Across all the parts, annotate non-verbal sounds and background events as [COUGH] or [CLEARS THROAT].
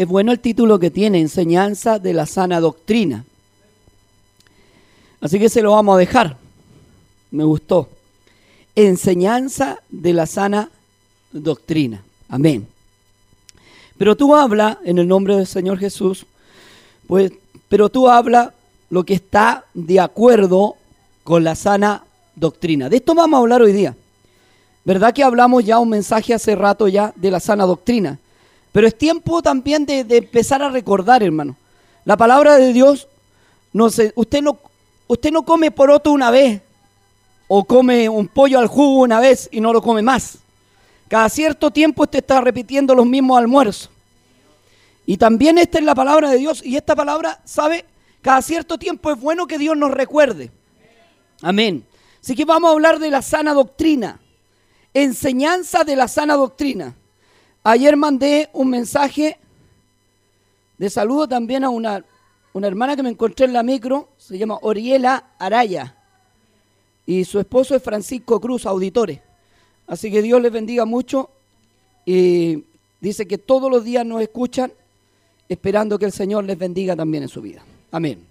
es bueno el título que tiene, Enseñanza de la sana doctrina. Así que se lo vamos a dejar. Me gustó. Enseñanza de la sana doctrina. Amén. Pero tú habla en el nombre del Señor Jesús, pues, pero tú habla lo que está de acuerdo con la sana doctrina. De esto vamos a hablar hoy día. ¿Verdad que hablamos ya un mensaje hace rato ya de la sana doctrina? Pero es tiempo también de, empezar a recordar, hermano. La palabra de Dios, no usted no, usted no come poroto una vez o come un pollo al jugo una vez y no lo come más. Cada cierto tiempo usted está repitiendo los mismos almuerzos. Y también esta es la palabra de Dios y esta palabra, ¿sabe? Cada cierto tiempo es bueno que Dios nos recuerde. Amén. Así que vamos a hablar de la sana doctrina. Enseñanza de la sana doctrina. Ayer mandé un mensaje de saludo también a una, una hermana que me encontré en la micro, se llama Oriela Araya, y su esposo es Francisco Cruz, auditores. Así que Dios les bendiga mucho y dice que todos los días nos escuchan, esperando que el Señor les bendiga también en su vida. Amén.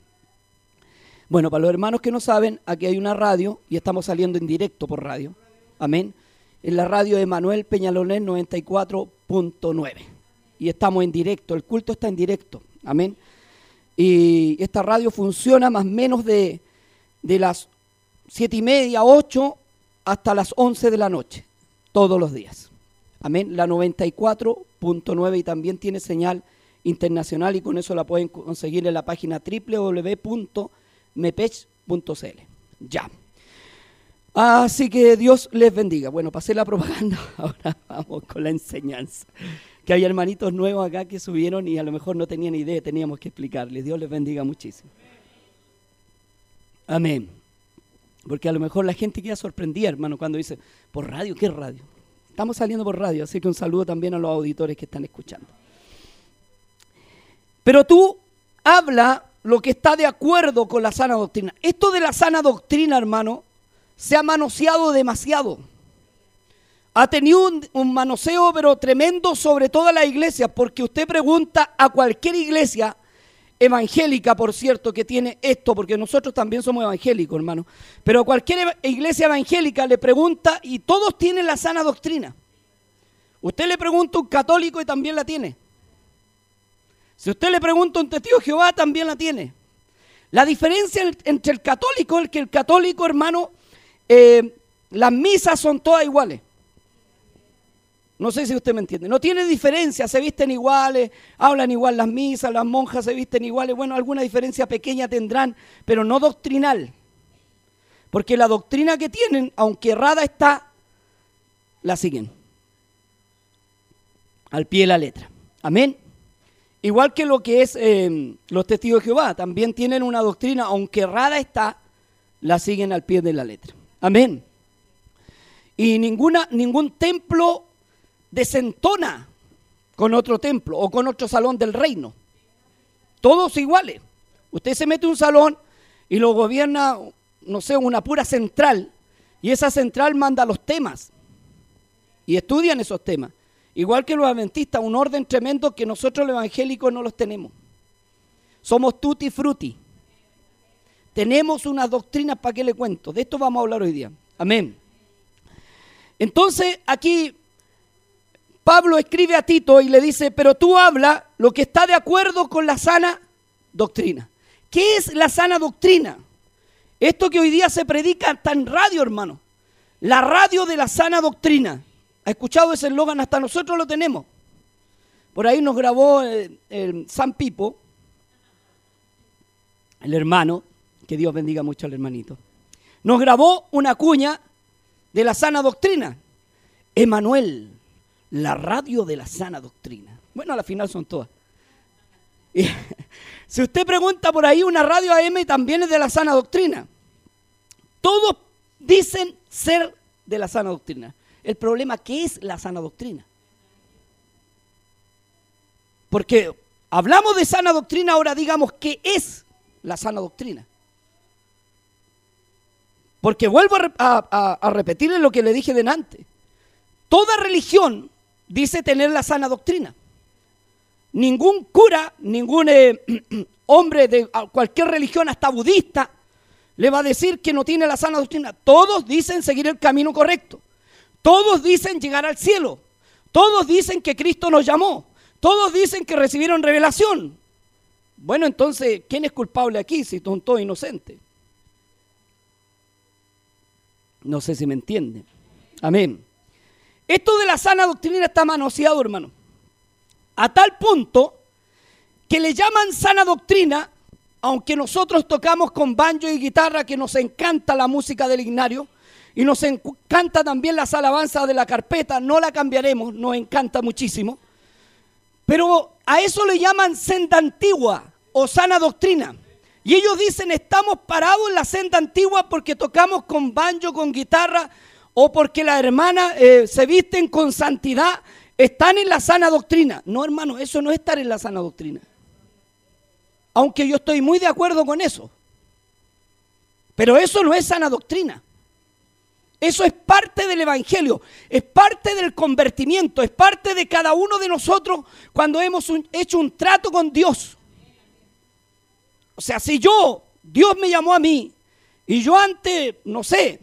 Bueno, para los hermanos que no saben, aquí hay una radio y estamos saliendo en directo por radio. Amén en la radio de Manuel Peñalolén 94.9. Y estamos en directo, el culto está en directo. Amén. Y esta radio funciona más o menos de, de las siete y media, ocho, hasta las 11 de la noche, todos los días. Amén. La 94.9 y también tiene señal internacional y con eso la pueden conseguir en la página www.mepech.cl. Ya. Así que Dios les bendiga. Bueno, pasé la propaganda, [LAUGHS] ahora vamos con la enseñanza. Que hay hermanitos nuevos acá que subieron y a lo mejor no tenían idea, teníamos que explicarles. Dios les bendiga muchísimo. Amén. Porque a lo mejor la gente queda sorprendida, hermano, cuando dice, por radio, ¿qué radio? Estamos saliendo por radio, así que un saludo también a los auditores que están escuchando. Pero tú habla lo que está de acuerdo con la sana doctrina. Esto de la sana doctrina, hermano, se ha manoseado demasiado. Ha tenido un, manoseo pero tremendo sobre toda la iglesia, porque usted pregunta a cualquier iglesia evangélica, por cierto, que tiene esto, porque nosotros también somos evangélicos, hermano, pero a cualquier iglesia evangélica le pregunta y todos tienen la sana doctrina. Usted le pregunta a un católico y también la tiene. Si usted le pregunta a un testigo de Jehová, también la tiene. La diferencia entre el católico es que el católico, hermano, eh, las misas son todas iguales. No sé si usted me entiende. No tiene diferencia, se visten iguales, hablan igual las misas, las monjas se visten iguales. Bueno, alguna diferencia pequeña tendrán, pero no doctrinal. Porque la doctrina que tienen, aunque errada está, la siguen. Al pie de la letra. Amén. Igual que lo que es eh, los testigos de Jehová, también tienen una doctrina, aunque errada está, la siguen al pie de la letra. Amén. Y ninguna, ningún templo desentona con otro templo o con otro salón del reino. Todos iguales. Usted se mete un salón y lo gobierna, no sé, una pura central. Y esa central manda los temas. Y estudian esos temas. Igual que los adventistas, un orden tremendo que nosotros los evangélicos no los tenemos. Somos tutti frutti. Tenemos unas doctrinas para qué le cuento. De esto vamos a hablar hoy día. Amén. Entonces aquí Pablo escribe a Tito y le dice, pero tú habla lo que está de acuerdo con la sana doctrina. ¿Qué es la sana doctrina? Esto que hoy día se predica en radio, hermano. La radio de la sana doctrina. ¿Ha escuchado ese eslogan? Hasta nosotros lo tenemos. Por ahí nos grabó el, el San Pipo, el hermano, que Dios bendiga mucho al hermanito. Nos grabó una cuña de la sana doctrina. Emanuel, la radio de la sana doctrina. Bueno, al final son todas. [LAUGHS] si usted pregunta por ahí, una radio AM también es de la sana doctrina. Todos dicen ser de la sana doctrina. El problema, ¿qué es la sana doctrina? Porque hablamos de sana doctrina, ahora digamos qué es la sana doctrina. Porque vuelvo a, repetirle lo que le dije delante. Toda religión dice tener la sana doctrina. ningún cura, ningún eh, [CLEARS THROAT] hombre de cualquier religión, hasta budista, le va a decir que no tiene la sana doctrina. Todos dicen seguir el camino correcto. Todos dicen llegar al cielo. Todos dicen que Cristo nos llamó. Todos dicen que recibieron revelación. Bueno, entonces, ¿quién es culpable aquí si son todos inocentes? No sé si me entienden. Amén. Esto de la sana doctrina está manoseado, hermano. A tal punto que le llaman sana doctrina, aunque nosotros tocamos con banjo y guitarra, que nos encanta la música del ignario, y nos encanta también las alabanzas de la carpeta, no la cambiaremos, nos encanta muchísimo. Pero a eso le llaman senda antigua o sana doctrina. Y ellos dicen, estamos parados en la senda antigua porque tocamos con banjo, con guitarra, o porque las hermanas eh, se visten con santidad, están en la sana doctrina. No, hermano, eso no es estar en la sana doctrina. Aunque yo estoy muy de acuerdo con eso. Pero eso no es sana doctrina. Eso es parte del Evangelio, es parte del convertimiento, es parte de cada uno de nosotros cuando hemos hecho un trato con Dios. O sea, si yo, Dios me llamó a mí y yo antes, no sé,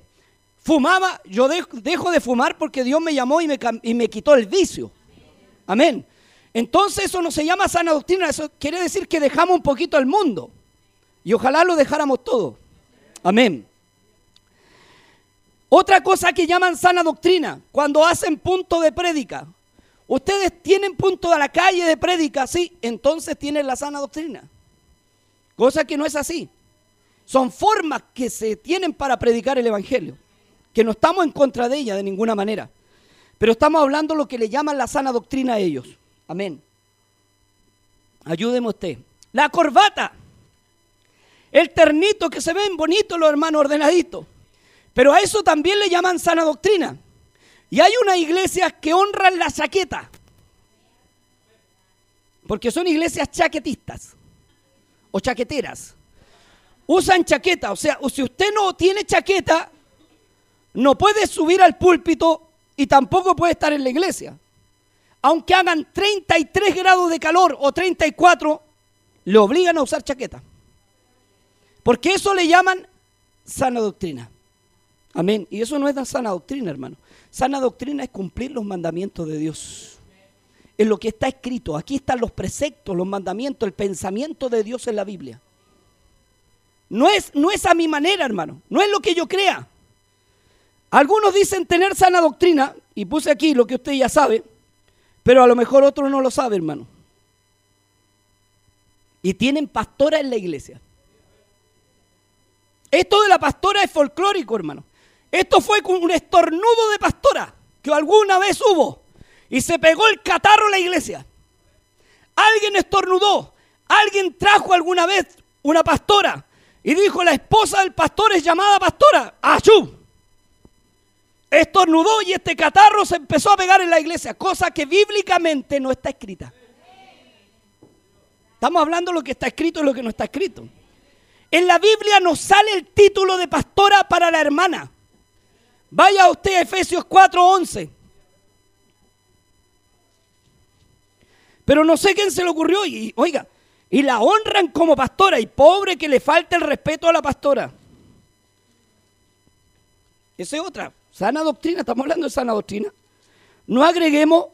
fumaba, yo dejo, de fumar porque Dios me llamó y me, y me quitó el vicio. Amén. Entonces eso no se llama sana doctrina, eso quiere decir que dejamos un poquito al mundo. Y ojalá lo dejáramos todo. Amén. Otra cosa que llaman sana doctrina, cuando hacen punto de prédica. Ustedes tienen punto de la calle de prédica, sí, entonces tienen la sana doctrina. Cosa que no es así. Son formas que se tienen para predicar el Evangelio, que no estamos en contra de ella de ninguna manera. Pero estamos hablando lo que le llaman la sana doctrina a ellos. Amén. Ayúdeme usted. La corbata. El ternito que se ven bonitos los hermanos ordenaditos. Pero a eso también le llaman sana doctrina. Y hay unas iglesias que honran la chaqueta. Porque son iglesias chaquetistas o chaqueteras. Usan chaqueta, o sea, si usted no tiene chaqueta, no puede subir al púlpito y tampoco puede estar en la iglesia. Aunque hagan 33 grados de calor o 34, le obligan a usar chaqueta. Porque eso le llaman sana doctrina. Amén. Y eso no es sana doctrina, hermano. Sana doctrina es cumplir los mandamientos de Dios. Es lo que está escrito. Aquí están los preceptos, los mandamientos, el pensamiento de Dios en la Biblia. No es, no es a mi manera, hermano. No es lo que yo crea. Algunos dicen tener sana doctrina, y puse aquí lo que usted ya sabe, pero a lo mejor otro no lo sabe, hermano. Y tienen pastora en la iglesia. Esto de la pastora es folclórico, hermano. Esto fue un estornudo de pastora que alguna vez hubo y se pegó el catarro en la iglesia. Alguien estornudó, alguien trajo alguna vez una pastora y dijo la esposa del pastor es llamada pastora. ¡Achú! Estornudó y este catarro se empezó a pegar en la iglesia, cosa que bíblicamente no está escrita. Estamos hablando de lo que está escrito y lo que no está escrito. En la Biblia nos sale el título de pastora para la hermana. Vaya usted a Efesios 4:11. Pero no sé quién se le ocurrió y oiga, y la honran como pastora y pobre que le falta el respeto a la pastora. Esa es otra, sana doctrina, estamos hablando de sana doctrina. No agreguemos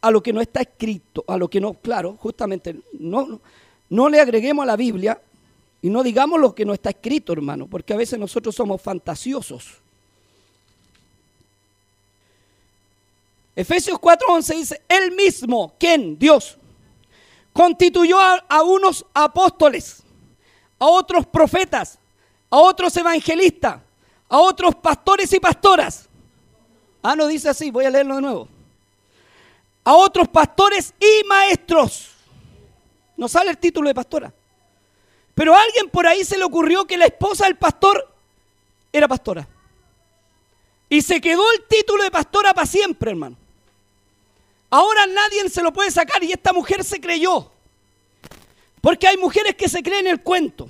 a lo que no está escrito, a lo que no, claro, justamente, no, no, no le agreguemos a la Biblia y no digamos lo que no está escrito, hermano, porque a veces nosotros somos fantasiosos. Efesios 4:11 dice, Él mismo, ¿quién? Dios, constituyó a, unos apóstoles, a otros profetas, a otros evangelistas, a otros pastores y pastoras. Ah, no dice así, voy a leerlo de nuevo. A otros pastores y maestros. No sale el título de pastora. Pero a alguien por ahí se le ocurrió que la esposa del pastor era pastora. Y se quedó el título de pastora para siempre, hermano. Ahora nadie se lo puede sacar y esta mujer se creyó. Porque hay mujeres que se creen el cuento.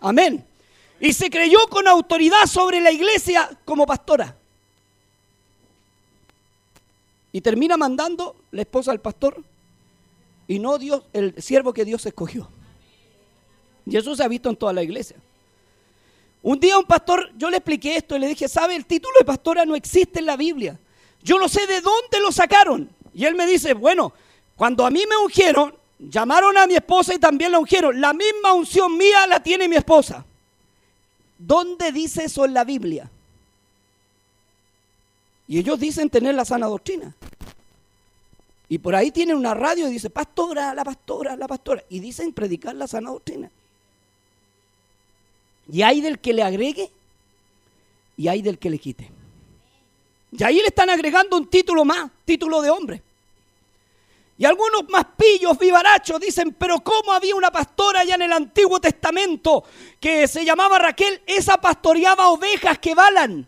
Amén. Y se creyó con autoridad sobre la iglesia como pastora. Y termina mandando la esposa del pastor y no Dios, el siervo que Dios escogió. Y eso se ha visto en toda la iglesia. Un día un pastor, yo le expliqué esto y le dije, ¿sabe? El título de pastora no existe en la Biblia. Yo no sé de dónde lo sacaron. Y él me dice, bueno, cuando a mí me ungieron, llamaron a mi esposa y también la ungieron. La misma unción mía la tiene mi esposa. ¿Dónde dice eso en la Biblia? Y ellos dicen tener la sana doctrina. Y por ahí tienen una radio y dice, pastora, la pastora, la pastora. Y dicen predicar la sana doctrina. Y hay del que le agregue y hay del que le quite. Y ahí le están agregando un título más, título de hombre. Y algunos más pillos, vivarachos, dicen, pero ¿cómo había una pastora allá en el Antiguo Testamento que se llamaba Raquel? Esa pastoreaba ovejas que balan,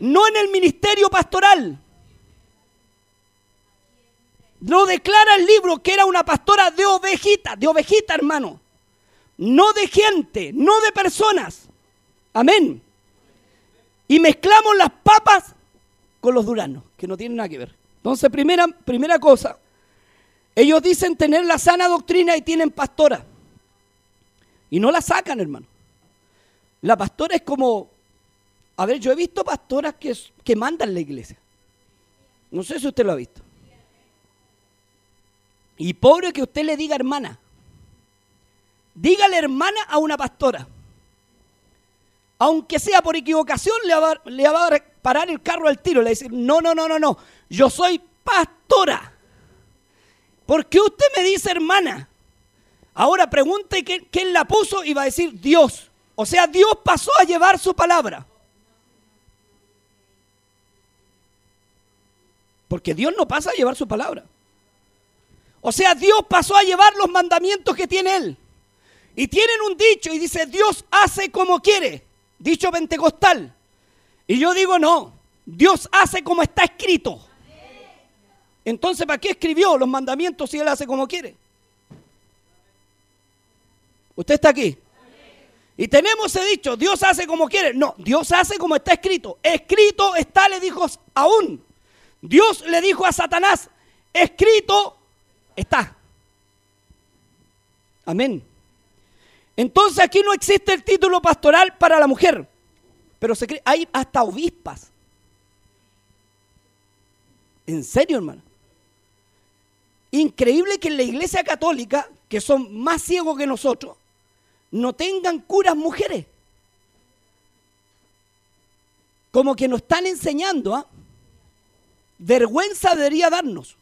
no en el ministerio pastoral. Lo declara el libro que era una pastora de ovejita, de ovejita hermano. No de gente, no de personas. Amén. Y mezclamos las papas con los duranos, que no tienen nada que ver. Entonces, primera, primera cosa, ellos dicen tener la sana doctrina y tienen pastora. Y no la sacan, hermano. La pastora es como, a ver, yo he visto pastoras que, que mandan la iglesia. No sé si usted lo ha visto. Y pobre que usted le diga hermana. Dígale hermana a una pastora. Aunque sea por equivocación, le va, a parar el carro al tiro. Le va a decir, no, no, no, no, no. Yo soy pastora. ¿Por qué usted me dice hermana? Ahora pregunte quién la puso y va a decir Dios. O sea, Dios pasó a llevar su palabra. Porque Dios no pasa a llevar su palabra. O sea, Dios pasó a llevar los mandamientos que tiene Él. Y tienen un dicho y dice, Dios hace como quiere. Dicho pentecostal. Y yo digo, no, Dios hace como está escrito. Entonces, ¿para qué escribió los mandamientos si Él hace como quiere? ¿Usted está aquí? Y tenemos ese dicho, Dios hace como quiere. No, Dios hace como está escrito. Escrito está, le dijo aún. Dios le dijo a Satanás, escrito está. Amén. Entonces aquí no existe el título pastoral para la mujer, pero se cree, hay hasta obispas. ¿En serio, hermano? Increíble que en la iglesia católica, que son más ciegos que nosotros, no tengan curas mujeres. Como que nos están enseñando, ¿ah? vergüenza debería darnos,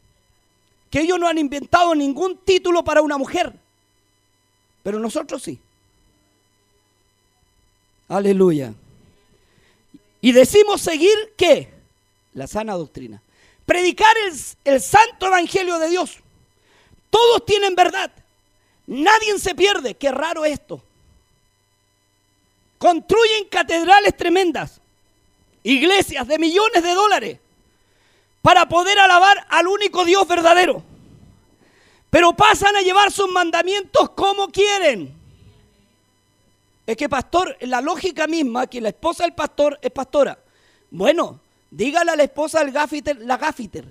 que ellos no han inventado ningún título para una mujer, pero nosotros sí. Aleluya. Y decimos seguir qué? La sana doctrina. Predicar el, el santo evangelio de Dios. Todos tienen verdad. Nadie se pierde. Qué raro esto. Construyen catedrales tremendas, iglesias de millones de dólares, para poder alabar al único Dios verdadero. Pero pasan a llevar sus mandamientos como quieren. Es que pastor, la lógica misma, que la esposa del pastor es pastora. Bueno, dígale a la esposa del gafiter, la gafiter.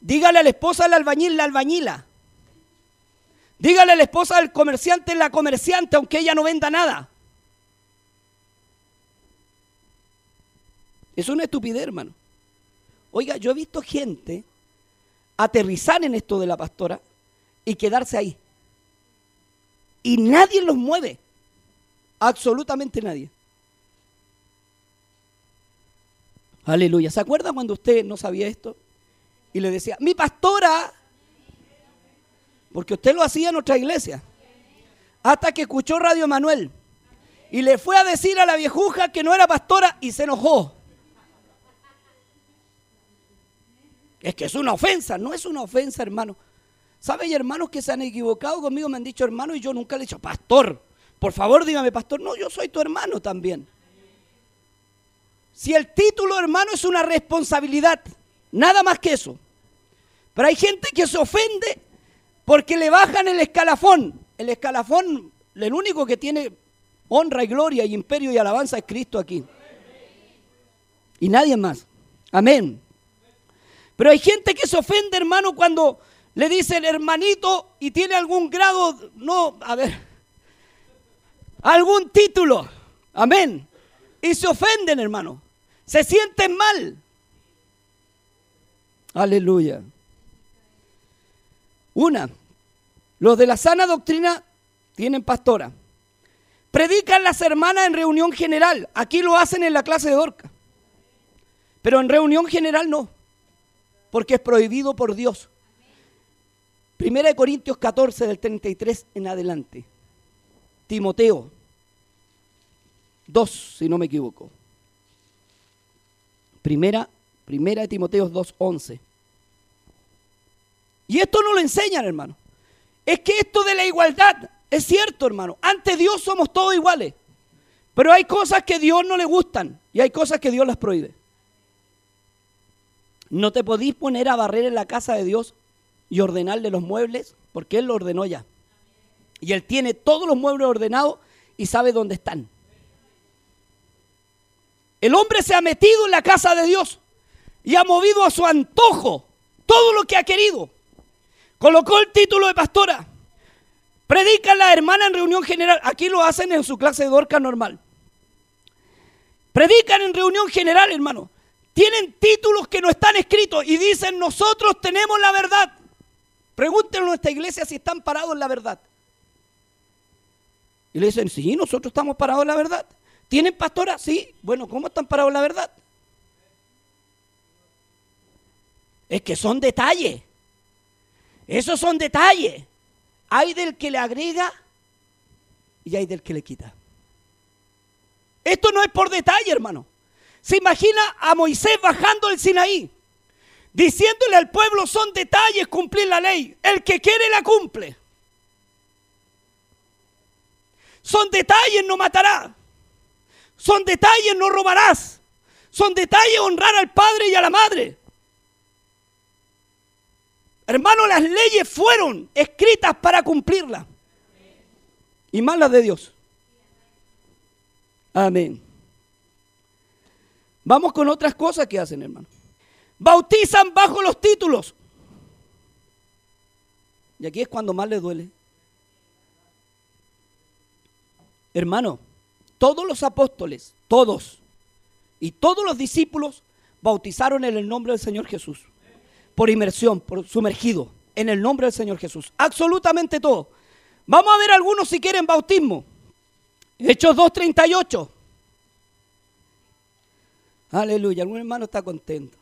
Dígale a la esposa del albañil, la albañila. Dígale a la esposa del comerciante, la comerciante, aunque ella no venda nada. Es una estupidez, hermano. Oiga, yo he visto gente aterrizar en esto de la pastora y quedarse ahí. Y nadie los mueve. Absolutamente nadie. Aleluya. ¿Se acuerda cuando usted no sabía esto? y le decía, mi pastora, porque usted lo hacía en nuestra iglesia, hasta que escuchó Radio Manuel y le fue a decir a la viejuja que no era pastora y se enojó. Es que es una ofensa, no es una ofensa, hermano. ¿Sabe? Hay hermanos que se han equivocado conmigo, me han dicho hermano y yo nunca le he dicho, pastor, por favor dígame, pastor. No, yo soy tu hermano también. Si el título, hermano, es una responsabilidad, Nada más que eso. Pero hay gente que se ofende porque le bajan el escalafón. El escalafón, el único que tiene honra y gloria y imperio y alabanza es Cristo aquí. Y nadie más. Amén. Pero hay gente que se ofende, hermano, cuando le dicen hermanito y tiene algún grado, no, a ver, algún título. Amén. Y se ofenden, hermano. Se sienten mal. Aleluya. Una, los de la sana doctrina tienen pastora. Predican las hermanas en reunión general. Aquí lo hacen en la clase de Dorca. Pero en reunión general no. Porque es prohibido por Dios. Primera de Corintios 14 del 33 en adelante. Timoteo 2, si no me equivoco. Primera, primera de Timoteo 2.11. Y esto no lo enseñan, hermano. Es que esto de la igualdad es cierto, hermano. Ante Dios somos todos iguales. Pero hay cosas que Dios no le gustan y hay cosas que Dios las prohíbe. No te podís poner a barrer en la casa de Dios y ordenarle los muebles porque Él lo ordenó ya. Y Él tiene todos los muebles ordenados y sabe dónde están. El hombre se ha metido en la casa de Dios y ha movido a su antojo todo lo que ha querido. Colocó el título de pastora. Predica la hermana en reunión general. Aquí lo hacen en su clase de dorca normal. Predican en reunión general, hermano. Tienen títulos que no están escritos y dicen nosotros tenemos la verdad. Pregúntenle a nuestra iglesia si están parados en la verdad. Y le dicen, sí, nosotros estamos parados en la verdad. ¿Tienen pastora? Sí. Bueno, ¿cómo están parados en la verdad? Es que son detalles. Esos son detalles. Hay del que le agrega y hay del que le quita. Esto no es por detalle, hermano. Se imagina a Moisés bajando el Sinaí, diciéndole al pueblo, son detalles cumplir la ley. El que quiere la cumple. Son detalles, no matará. Son detalles, no robarás. Son detalles, honrar al padre y a la madre. Hermano, las leyes fueron escritas para cumplirlas. Y más las de Dios. Amén. Vamos con otras cosas que hacen, hermano. Bautizan bajo los títulos. Y aquí es cuando más les duele. Hermano, todos los apóstoles, todos, y todos los discípulos bautizaron en el nombre del Señor Jesús. Por inmersión, por sumergido, en el nombre del Señor Jesús. Absolutamente todo. Vamos a ver algunos si quieren bautismo. Hechos 2.38. Aleluya, algún hermano está contento.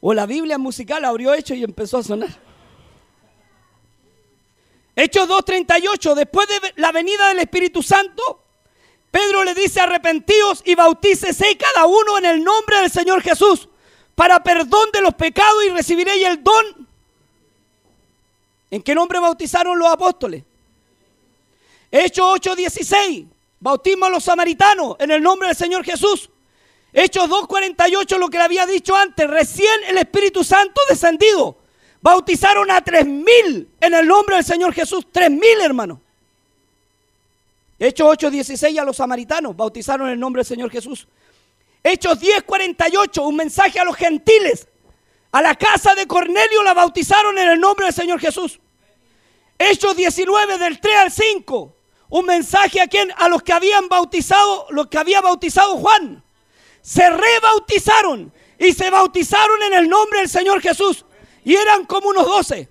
O la Biblia musical abrió hecho y empezó a sonar. Hechos 2.38, después de la venida del Espíritu Santo, Pedro le dice arrepentidos y bautícese cada uno en el nombre del Señor Jesús para perdón de los pecados y recibiréis el don. ¿En qué nombre bautizaron los apóstoles? Hechos 8.16, bautismo a los samaritanos en el nombre del Señor Jesús. Hechos 2.48, lo que le había dicho antes, recién el Espíritu Santo descendido Bautizaron a tres mil en el nombre del Señor Jesús. Tres mil, hermano. Hechos 8.16 a los samaritanos bautizaron en el nombre del Señor Jesús. Hechos 10.48, un mensaje a los gentiles. A la casa de Cornelio la bautizaron en el nombre del Señor Jesús. Hechos 19 del 3 al 5, un mensaje a quien a los que habían bautizado, los que había bautizado Juan. Se rebautizaron y se bautizaron en el nombre del Señor Jesús. Y eran como unos doce.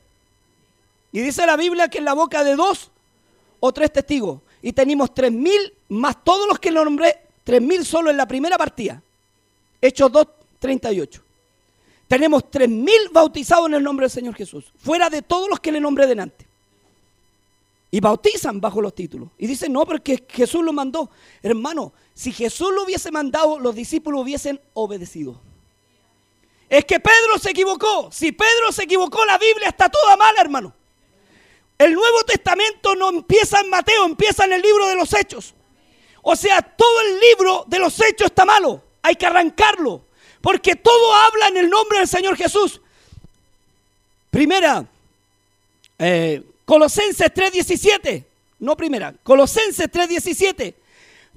Y dice la Biblia que en la boca de dos o tres testigos. Y tenemos tres mil más todos los que nombré, tres mil solo en la primera partida. Hechos 2, 38. Tenemos tres mil bautizados en el nombre del Señor Jesús. Fuera de todos los que le nombré delante. Y bautizan bajo los títulos. Y dicen, no, porque Jesús lo mandó. Hermano, si Jesús lo hubiese mandado, los discípulos hubiesen obedecido. Es que Pedro se equivocó. Si Pedro se equivocó, la Biblia está toda mala, hermano. El Nuevo Testamento no empieza en Mateo, empieza en el libro de los Hechos. O sea, todo el libro de los Hechos está malo. Hay que arrancarlo. Porque todo habla en el nombre del Señor Jesús. Primera, eh, Colosenses 3:17. No primera, Colosenses 3:17.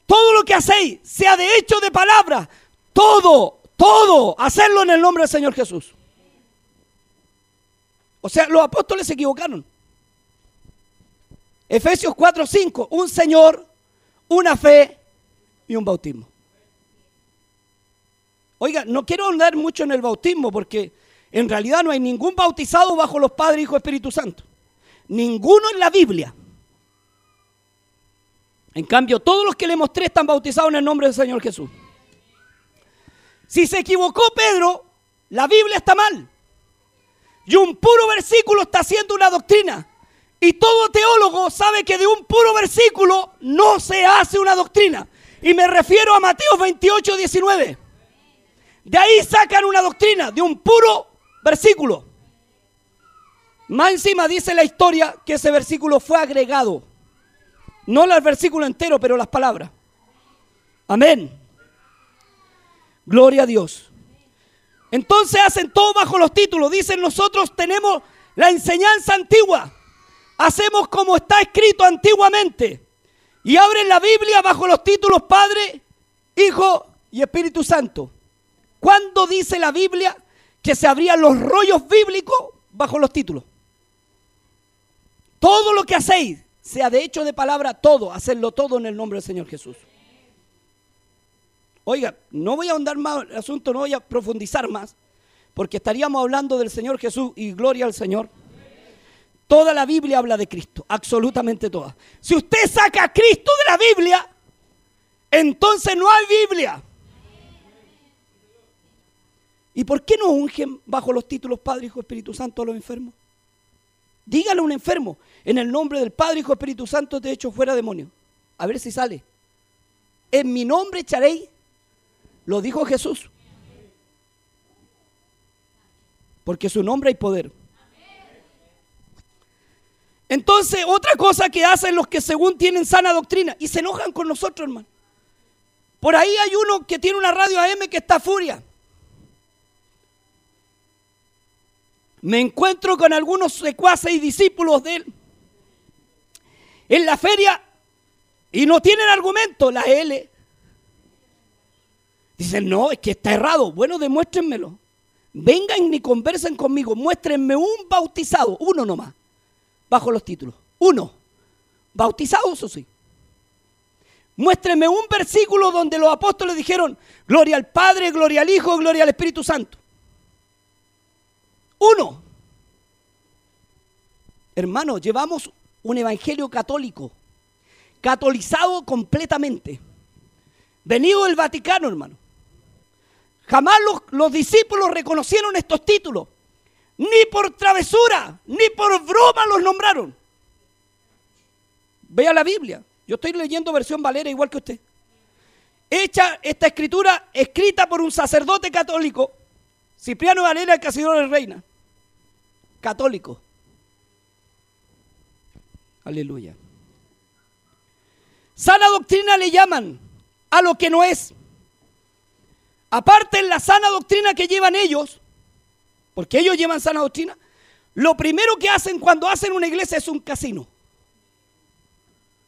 Todo lo que hacéis, sea de hecho de palabra, todo todo, hacerlo en el nombre del Señor Jesús. O sea, los apóstoles se equivocaron. Efesios 4, 5, un Señor, una fe y un bautismo. Oiga, no quiero andar mucho en el bautismo porque en realidad no hay ningún bautizado bajo los Padres, Hijo, Espíritu Santo. Ninguno en la Biblia. En cambio, todos los que le mostré están bautizados en el nombre del Señor Jesús. Si se equivocó Pedro, la Biblia está mal. Y un puro versículo está haciendo una doctrina. Y todo teólogo sabe que de un puro versículo no se hace una doctrina. Y me refiero a Mateo 28, 19. De ahí sacan una doctrina, de un puro versículo. Más encima dice la historia que ese versículo fue agregado. No el versículo entero, pero las palabras. Amén. Gloria a Dios. Entonces hacen todo bajo los títulos. Dicen nosotros tenemos la enseñanza antigua. Hacemos como está escrito antiguamente. Y abren la Biblia bajo los títulos Padre, Hijo y Espíritu Santo. ¿Cuándo dice la Biblia que se abrían los rollos bíblicos bajo los títulos? Todo lo que hacéis, sea de hecho de palabra, todo, hacerlo todo en el nombre del Señor Jesús. Oiga, no voy a ahondar más el asunto, no voy a profundizar más, porque estaríamos hablando del Señor Jesús y gloria al Señor. Toda la Biblia habla de Cristo, absolutamente toda. Si usted saca a Cristo de la Biblia, entonces no hay Biblia. ¿Y por qué no ungen bajo los títulos Padre, Hijo, Espíritu Santo a los enfermos? Dígale a un enfermo, en el nombre del Padre, Hijo, Espíritu Santo te echo fuera demonio. A ver si sale. En mi nombre echaréis, lo dijo Jesús. Porque su nombre hay poder. Entonces, otra cosa que hacen los que según tienen sana doctrina y se enojan con nosotros, hermano. Por ahí hay uno que tiene una radio AM que está furia. Me encuentro con algunos secuaces y discípulos de él en la feria y no tienen argumento, la L. Dicen, no, es que está errado. Bueno, demuéstrenmelo. Vengan y conversen conmigo. Muéstrenme un bautizado, uno nomás, bajo los títulos. Uno. Bautizado, eso sí. Muéstrenme un versículo donde los apóstoles dijeron, gloria al Padre, gloria al Hijo, gloria al Espíritu Santo. Uno. Hermano, llevamos un evangelio católico, catolizado completamente, venido del Vaticano, hermano. Jamás los, los, discípulos reconocieron estos títulos, ni por travesura, ni por broma los nombraron. Vea la Biblia, yo estoy leyendo versión Valera igual que usted. Hecha esta escritura escrita por un sacerdote católico, Cipriano Valera, el casidor de Reina católico. Aleluya. Sana doctrina le llaman a lo que no es. Aparte en la sana doctrina que llevan ellos, porque ellos llevan sana doctrina, lo primero que hacen cuando hacen una iglesia es un casino.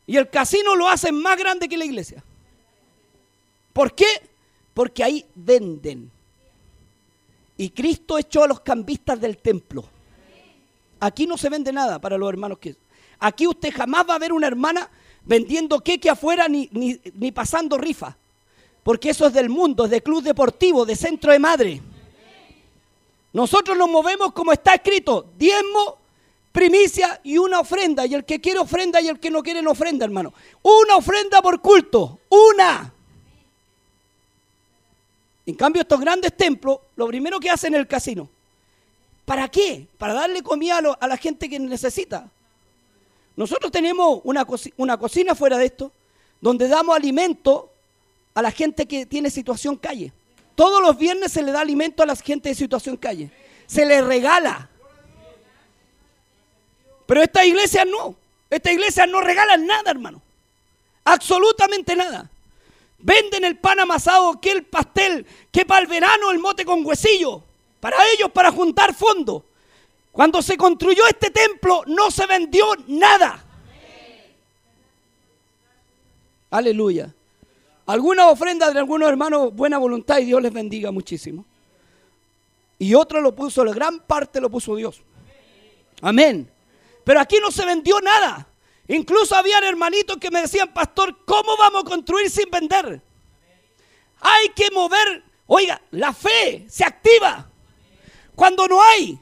Y el casino lo hacen más grande que la iglesia. ¿Por qué? Porque ahí venden. Y Cristo echó a los cambistas del templo. Aquí no se vende nada para los hermanos que... Aquí usted jamás va a ver una hermana vendiendo queque afuera ni, ni, pasando rifa. Porque eso es del mundo, es de club deportivo, de centro de madre. Nosotros nos movemos como está escrito, diezmo, primicia y una ofrenda. Y el que quiere ofrenda y el que no quiere no ofrenda, hermano. Una ofrenda por culto, una. En cambio, estos grandes templos, lo primero que hacen en el casino, ¿Para qué? Para darle comida a, la gente que necesita. Nosotros tenemos una, cocina fuera de esto, donde damos alimento a la gente que tiene situación calle. Todos los viernes se le da alimento a la gente de situación calle. Se le regala. Pero esta iglesia no. Esta iglesia no regala nada, hermano. Absolutamente nada. Venden el pan amasado, que el pastel, que para el verano el mote con huesillo para ellos para juntar fondos. Cuando se construyó este templo no se vendió nada. Aleluya. Algunas ofrendas de algunos hermanos, buena voluntad y Dios les bendiga muchísimo. Y otro lo puso, la gran parte lo puso Dios. Amén. Pero aquí no se vendió nada. Incluso habían hermanitos que me decían, pastor, ¿cómo vamos a construir sin vender? Hay que mover, oiga, la fe se activa cuando no hay.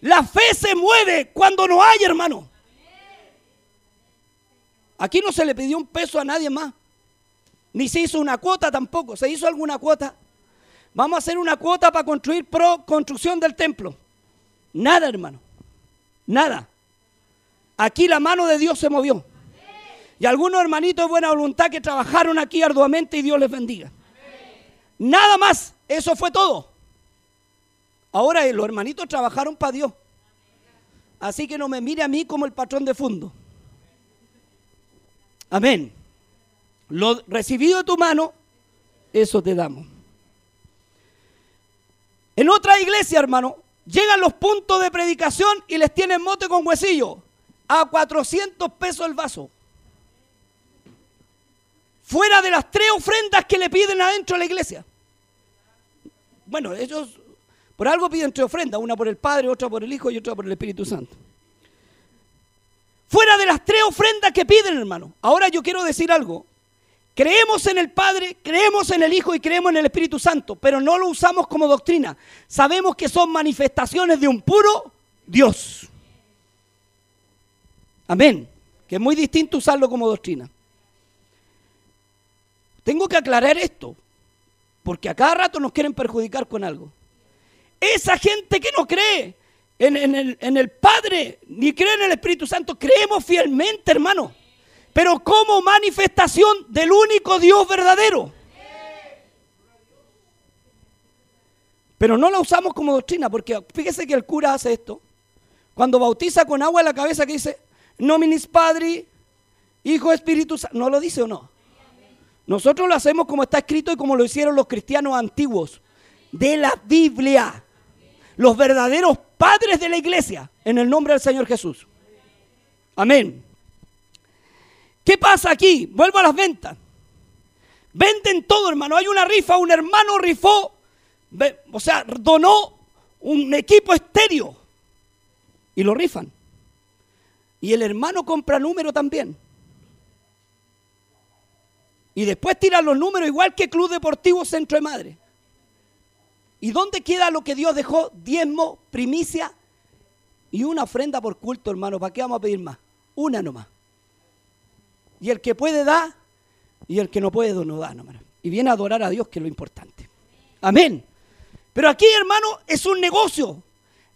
La fe se mueve cuando no hay, hermano. Aquí no se le pidió un peso a nadie más. Ni se hizo una cuota tampoco. ¿Se hizo alguna cuota? Vamos a hacer una cuota para construir pro construcción del templo. Nada, hermano. Nada. Aquí la mano de Dios se movió. Y algunos hermanitos de buena voluntad que trabajaron aquí arduamente y Dios les bendiga. Nada más. Eso fue todo. Ahora los hermanitos trabajaron para Dios. Así que no me mire a mí como el patrón de fondo. Amén. Lo recibido de tu mano, eso te damos. En otra iglesia, hermano, llegan los puntos de predicación y les tienen mote con huesillo. A 400 pesos el vaso. Fuera de las tres ofrendas que le piden adentro de la iglesia. Bueno, ellos por algo piden tres ofrendas, una por el Padre, otra por el Hijo y otra por el Espíritu Santo. Fuera de las tres ofrendas que piden, hermano. Ahora yo quiero decir algo. Creemos en el Padre, creemos en el Hijo y creemos en el Espíritu Santo, pero no lo usamos como doctrina. Sabemos que son manifestaciones de un puro Dios. Amén. Que es muy distinto usarlo como doctrina. Tengo que aclarar esto, porque a cada rato nos quieren perjudicar con algo. Esa gente que no cree en, el, en el Padre ni cree en el Espíritu Santo, creemos fielmente, hermano pero como manifestación del único Dios verdadero. Pero no la usamos como doctrina, porque fíjese que el cura hace esto. Cuando bautiza con agua en la cabeza que dice, nominis Padri, Hijo Espíritu Santo, ¿no lo dice o no? Nosotros lo hacemos como está escrito y como lo hicieron los cristianos antiguos, de la Biblia. Los verdaderos padres de la iglesia, en el nombre del Señor Jesús. Amén. ¿Qué pasa aquí? Vuelvo a las ventas. Venden todo, hermano. Hay una rifa, un hermano rifó, o sea, donó un equipo estéreo y lo rifan. Y el hermano compra número también. Y después tiran los números igual que Club Deportivo Centro de Madre. ¿Y dónde queda lo que Dios dejó? Diezmo, primicia y una ofrenda por culto, hermano. ¿Para qué vamos a pedir más? Una nomás. Y el que puede da, y el que no puede no da, hermano. Y viene a adorar a Dios, que es lo importante. Amén. Pero aquí, hermano, es un negocio.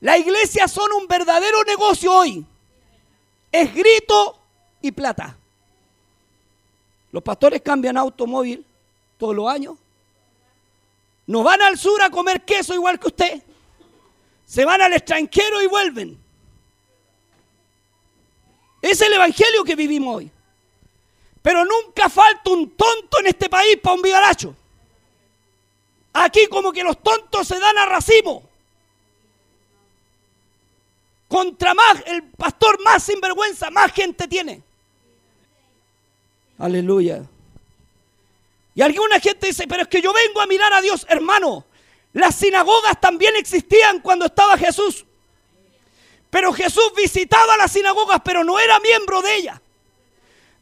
La iglesia son un verdadero negocio hoy. Es grito y plata. Los pastores cambian automóvil todos los años. No van al sur a comer queso igual que usted. Se van al extranjero y vuelven. Es el evangelio que vivimos hoy. Pero nunca falta un tonto en este país para un vigaracho. Aquí como que los tontos se dan a racimo. Contra más, el pastor más sinvergüenza, más gente tiene. Aleluya. Y alguna gente dice, pero es que yo vengo a mirar a Dios, hermano. Las sinagogas también existían cuando estaba Jesús. Pero Jesús visitaba las sinagogas, pero no era miembro de ellas.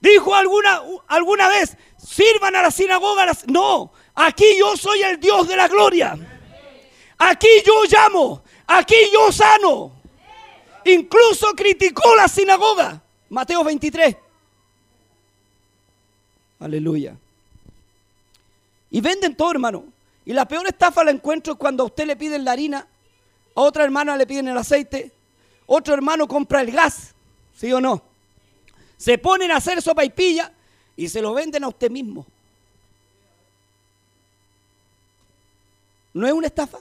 Dijo alguna, alguna vez, sirvan a la sinagoga. No, aquí yo soy el Dios de la gloria. Aquí yo llamo, aquí yo sano. Incluso criticó la sinagoga. Mateo 23. Aleluya. Y venden todo, hermano. Y la peor estafa la encuentro cuando a usted le piden la harina, a otra hermana le piden el aceite, otro hermano compra el gas, ¿sí o no? Se ponen a hacer sopa y pilla y se lo venden a usted mismo. ¿No es una estafa?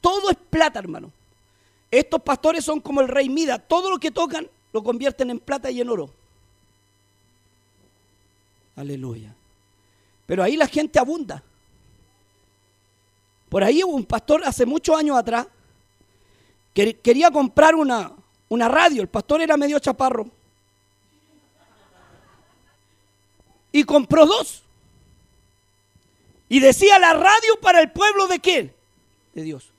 Todo es plata, hermano. Estos pastores son como el rey Mida. Todo lo que tocan lo convierten en plata y en oro. Aleluya. Pero ahí la gente abunda. Por ahí hubo un pastor hace muchos años atrás que quería comprar una, una radio, el pastor era medio chaparro. Y compró dos. Y decía la radio para el pueblo de qué? De Dios.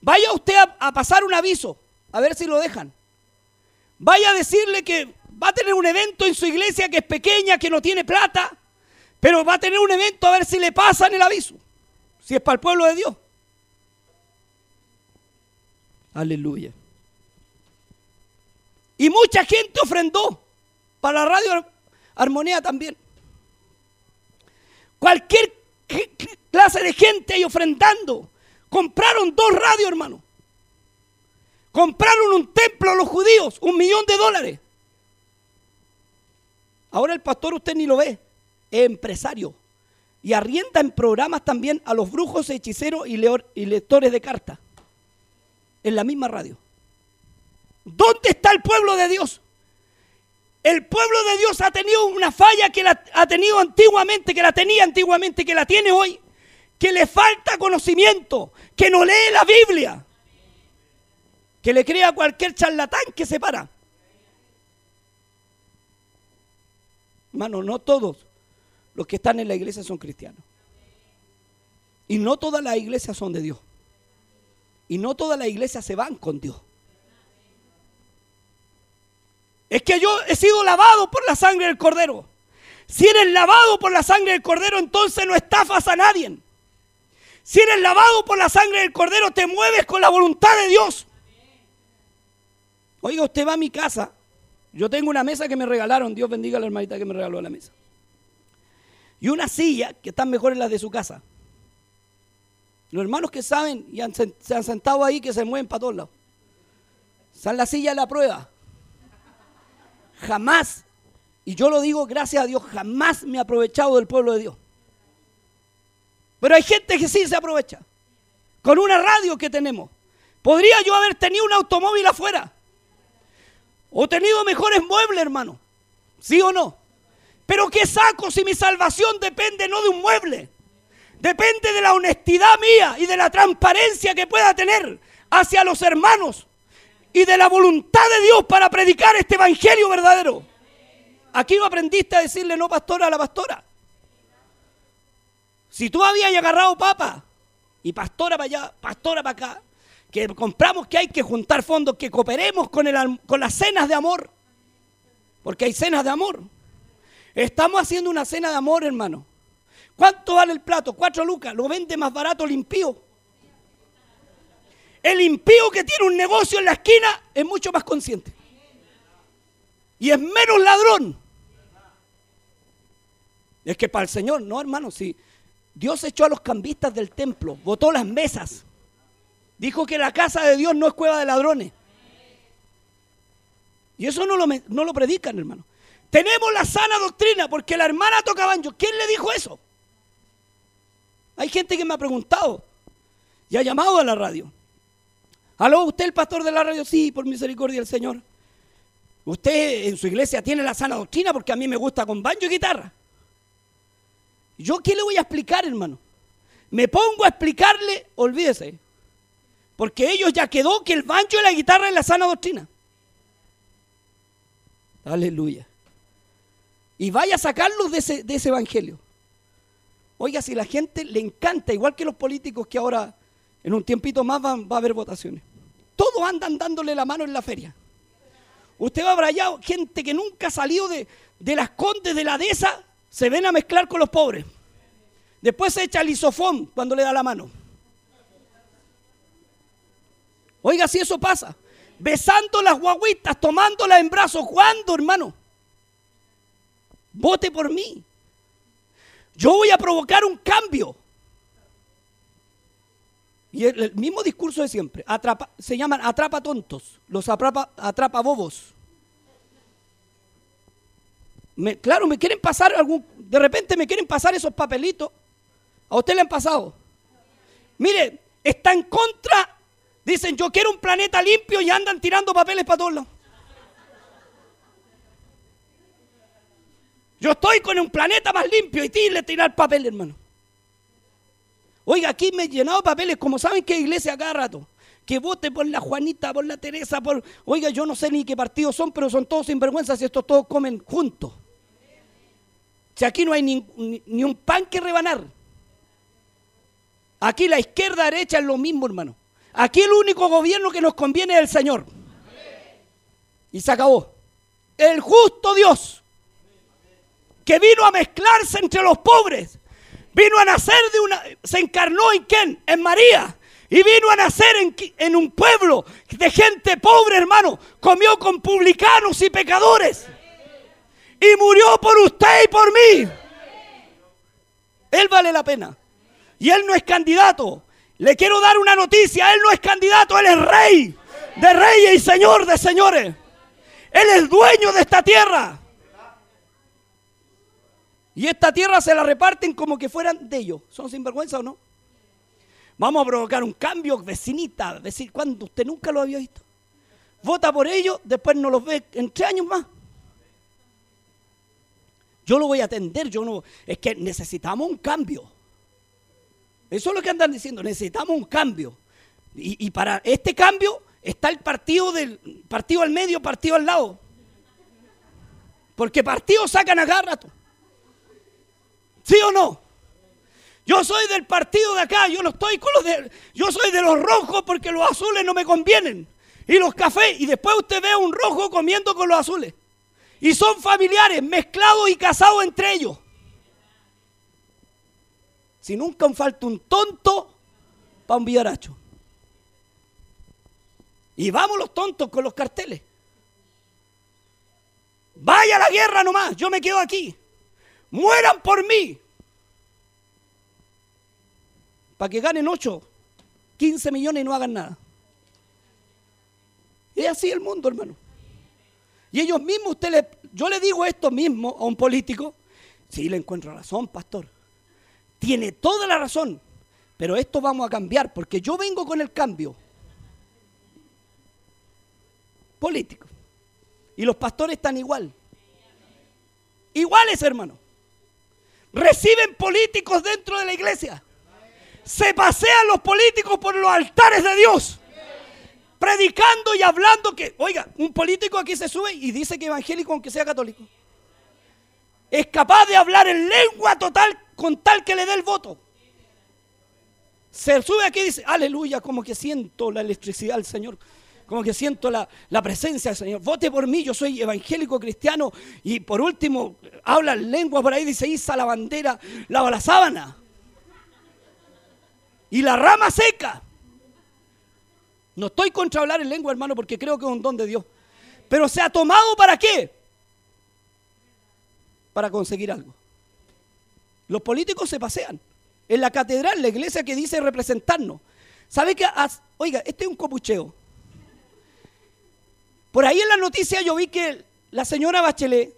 Vaya usted a pasar un aviso, a ver si lo dejan. Vaya a decirle que va a tener un evento en su iglesia que es pequeña, que no tiene plata, pero va a tener un evento a ver si le pasan el aviso, si es para el pueblo de Dios. Aleluya. Y mucha gente ofrendó para la radio Armonía también. Cualquier clase de gente ahí ofrendando. Compraron dos radios, hermano. Compraron un templo a los judíos, un millón de dólares. Ahora el pastor usted ni lo ve, empresario. Y arrienda en programas también a los brujos, hechiceros y, y lectores de cartas. En la misma radio. ¿Dónde está el pueblo de Dios? El pueblo de Dios ha tenido una falla que la ha tenido antiguamente, que la tenía antiguamente, que la tiene hoy, que le falta conocimiento, que no lee la Biblia, que le crea cualquier charlatán que se para. Hermano, no todos los que están en la iglesia son cristianos. Y no todas las iglesias son de Dios. Y no todas las iglesias se van con Dios. Es que yo he sido lavado por la sangre del cordero. Si eres lavado por la sangre del cordero, entonces no estafas a nadie. Si eres lavado por la sangre del cordero, te mueves con la voluntad de Dios. Oiga, usted va a mi casa. Yo tengo una mesa que me regalaron. Dios bendiga a la hermanita que me regaló la mesa. Y una silla que están mejores las de su casa. Los hermanos que saben y se han sentado ahí que se mueven para todos lados. San la silla de la prueba jamás, y yo lo digo gracias a Dios, jamás me he aprovechado del pueblo de Dios. Pero hay gente que sí se aprovecha. Con una radio que tenemos. Podría yo haber tenido un automóvil afuera. O tenido mejores muebles, hermano. ¿Sí o no? Pero ¿qué saco si mi salvación depende no de un mueble? Depende de la honestidad mía y de la transparencia que pueda tener hacia los hermanos y de la voluntad de Dios para predicar este evangelio verdadero. Aquí no aprendiste a decirle no pastora a la pastora. Si tú habías agarrado papa y pastora para allá, pastora para acá, que compramos que hay que juntar fondos, que cooperemos con, el, con las cenas de amor, porque hay cenas de amor. Estamos haciendo una cena de amor, hermano. ¿Cuánto vale el plato? Cuatro lucas. Lo vende más barato limpio. El impío que tiene un negocio en la esquina es mucho más consciente. Y es menos ladrón. Es que para el Señor, no hermano, si Dios echó a los cambistas del templo, botó las mesas, dijo que la casa de Dios no es cueva de ladrones. Y eso no lo, no lo predican, hermano. Tenemos la sana doctrina porque la hermana toca banjo. ¿Quién le dijo eso? Hay gente que me ha preguntado y ha llamado a la radio. ¿Aló, usted el pastor de la radio? Sí, por misericordia del Señor. Usted en su iglesia tiene la sana doctrina porque a mí me gusta con banjo y guitarra. ¿Yo qué le voy a explicar, hermano? Me pongo a explicarle, olvídese, porque ellos ya quedó que el banjo y la guitarra es la sana doctrina. Aleluya. Y vaya a sacarlos de ese, de ese evangelio. Oiga, si la gente le encanta, igual que los políticos que ahora en un tiempito más va a haber votaciones. Todos andan dándole la mano en la feria. Usted va a allá, gente que nunca salió de, de las condes de la dehesa, se ven a mezclar con los pobres. Después se echa el isofón cuando le da la mano. Oiga, si eso pasa. Besando las guaguitas, tomándolas en brazos. ¿Cuándo, hermano? Vote por mí. Yo voy a provocar un cambio. Y el, mismo discurso de siempre. Se llaman atrapa tontos, los atrapa, atrapa bobos. claro, me quieren pasar algún, de repente me quieren pasar esos papelitos. ¿A usted le han pasado? Mire, está en contra. Dicen, yo quiero un planeta limpio y andan tirando papeles para todos lados. Yo estoy con un planeta más limpio y le tirar papel, hermano. Oiga, aquí me he llenado papeles, como saben que iglesia cada rato. Que vote por la Juanita, por la Teresa, por... Oiga, yo no sé ni qué partidos son, pero son todos sinvergüenzas y estos todos comen juntos. Si aquí no hay ni, ni un pan que rebanar. Aquí la izquierda derecha es lo mismo, hermano. Aquí el único gobierno que nos conviene es el Señor. Y se acabó. El justo Dios, que vino a mezclarse entre los pobres, vino a nacer de una, se encarnó en quién? En María. Y vino a nacer en, en un pueblo de gente pobre, hermano. Comió con publicanos y pecadores. Y murió por usted y por mí. Él vale la pena. Y él no es candidato. Le quiero dar una noticia. Él no es candidato, él es rey de reyes y señor de señores. Él es dueño de esta tierra. Y esta tierra se la reparten como que fueran de ellos. ¿Son sinvergüenza o no? Vamos a provocar un cambio, vecinita. Decir, cuando usted nunca lo había visto. Vota por ellos, después no los ve en tres años más. Yo lo voy a atender, yo no. Es que necesitamos un cambio. Eso es lo que andan diciendo, necesitamos un cambio. Y, para este cambio está el partido del partido al medio, partido al lado. Porque partidos sacan a. ¿Sí o no? Yo soy del partido de acá, yo no estoy con los de. Yo soy de los rojos porque los azules no me convienen. Y los cafés, y después usted ve un rojo comiendo con los azules. Y son familiares, mezclados y casados entre ellos. Si nunca falta un tonto para un villaracho. Y vamos los tontos con los carteles. Vaya a la guerra nomás, yo me quedo aquí. Mueran por mí. Para que ganen 8, 15 millones y no hagan nada. Es así el mundo, hermano. Y ellos mismos, usted yo le digo esto mismo a un político, sí le encuentro razón, pastor. Tiene toda la razón, pero esto vamos a cambiar porque yo vengo con el cambio político. Y los pastores están igual. Iguales, hermano. Reciben políticos dentro de la iglesia. Se pasean los políticos por los altares de Dios. Predicando y hablando que, oiga, un político aquí se sube y dice que evangélico aunque sea católico. Es capaz de hablar en lengua total con tal que le dé el voto. Se sube aquí y dice, aleluya, como que siento la electricidad del Señor como que siento la, presencia del Señor. Vote por mí, yo soy evangélico cristiano. Y por último, habla lengua por ahí, dice, iza la bandera, lava la sábana. Y la rama seca. No estoy contra hablar en lengua, hermano, porque creo que es un don de Dios. Pero se ha tomado para qué? Para conseguir algo. Los políticos se pasean. En la catedral, la iglesia que dice representarnos. ¿Sabe qué? Oiga, este es un copucheo. Por ahí en la noticia yo vi que la señora Bachelet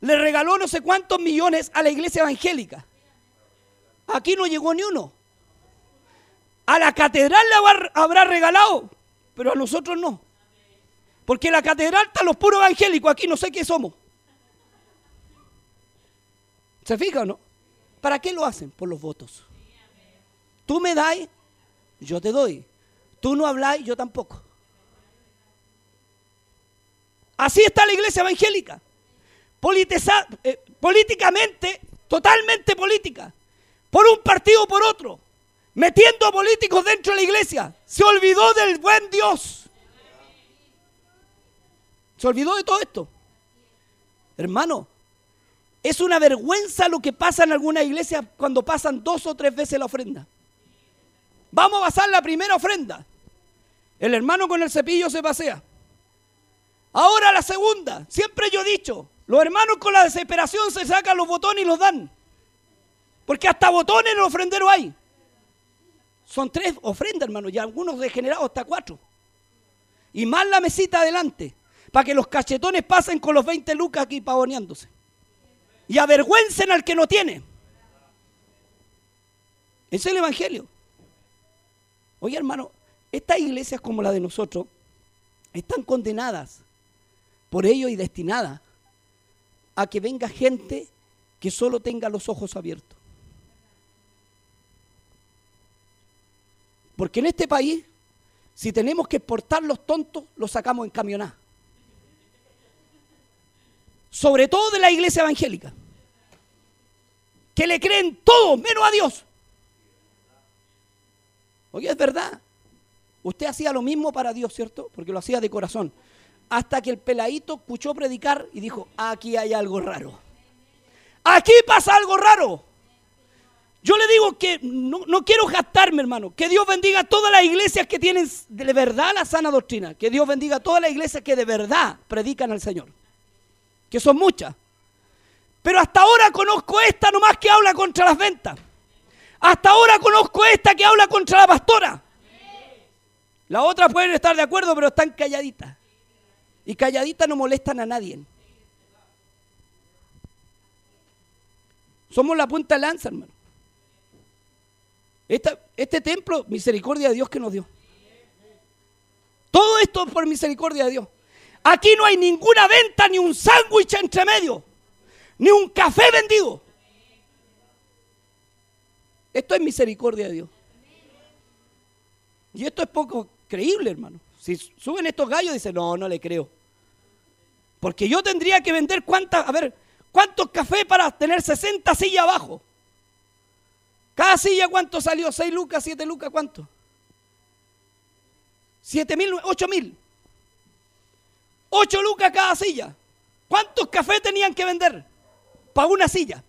le regaló no sé cuántos millones a la iglesia evangélica. Aquí no llegó ni uno. A la catedral le habrá regalado, pero a nosotros no. Porque la catedral está los puros evangélicos, aquí no sé qué somos. ¿Se fija o no? ¿Para qué lo hacen? Por los votos. Tú me das, yo te doy. Tú no hablas, yo tampoco. Así está la iglesia evangélica. Eh, políticamente, totalmente política. Por un partido o por otro. Metiendo a políticos dentro de la iglesia. Se olvidó del buen Dios. Se olvidó de todo esto. Hermano, es una vergüenza lo que pasa en alguna iglesia cuando pasan dos o tres veces la ofrenda. Vamos a pasar la primera ofrenda. El hermano con el cepillo se pasea. Ahora la segunda. Siempre yo he dicho, los hermanos con la desesperación se sacan los botones y los dan. Porque hasta botones en el ofrendero hay. Son tres ofrendas, hermano, y algunos degenerados hasta cuatro. Y más la mesita adelante, para que los cachetones pasen con los 20 lucas aquí pavoneándose. Y avergüencen al que no tiene. Es el Evangelio. Oye, hermano, estas iglesias como la de nosotros están condenadas por ello y destinada a que venga gente que solo tenga los ojos abiertos. Porque en este país, si tenemos que exportar los tontos, los sacamos en camionada. Sobre todo de la iglesia evangélica. Que le creen todo menos a Dios. Oye, es verdad. Usted hacía lo mismo para Dios, ¿cierto? Porque lo hacía de corazón. Hasta que el peladito escuchó predicar y dijo, aquí hay algo raro. Aquí pasa algo raro. Yo le digo que no, no quiero gastarme, hermano. Que Dios bendiga a todas las iglesias que tienen de verdad la sana doctrina. Que Dios bendiga a todas las iglesias que de verdad predican al Señor. Que son muchas. Pero hasta ahora conozco esta nomás que habla contra las ventas. Hasta ahora conozco esta que habla contra la pastora. Las otras pueden estar de acuerdo, pero están calladitas. Y calladitas no molestan a nadie. Somos la punta de lanza, hermano. este templo, misericordia de Dios que nos dio. Todo esto por misericordia de Dios. Aquí no hay ninguna venta ni un sándwich entre medio, ni un café vendido. Esto es misericordia de Dios. Y esto es poco creíble, hermano. Si suben estos gallos, dicen, no, no le creo. Porque yo tendría que vender cuántas, a ver, cuántos cafés para tener 60 sillas abajo. Cada silla, ¿cuánto salió? ¿6 lucas, 7 lucas? ¿Cuánto? 7 mil, 8 mil. 8 lucas cada silla. ¿Cuántos cafés tenían que vender para una silla?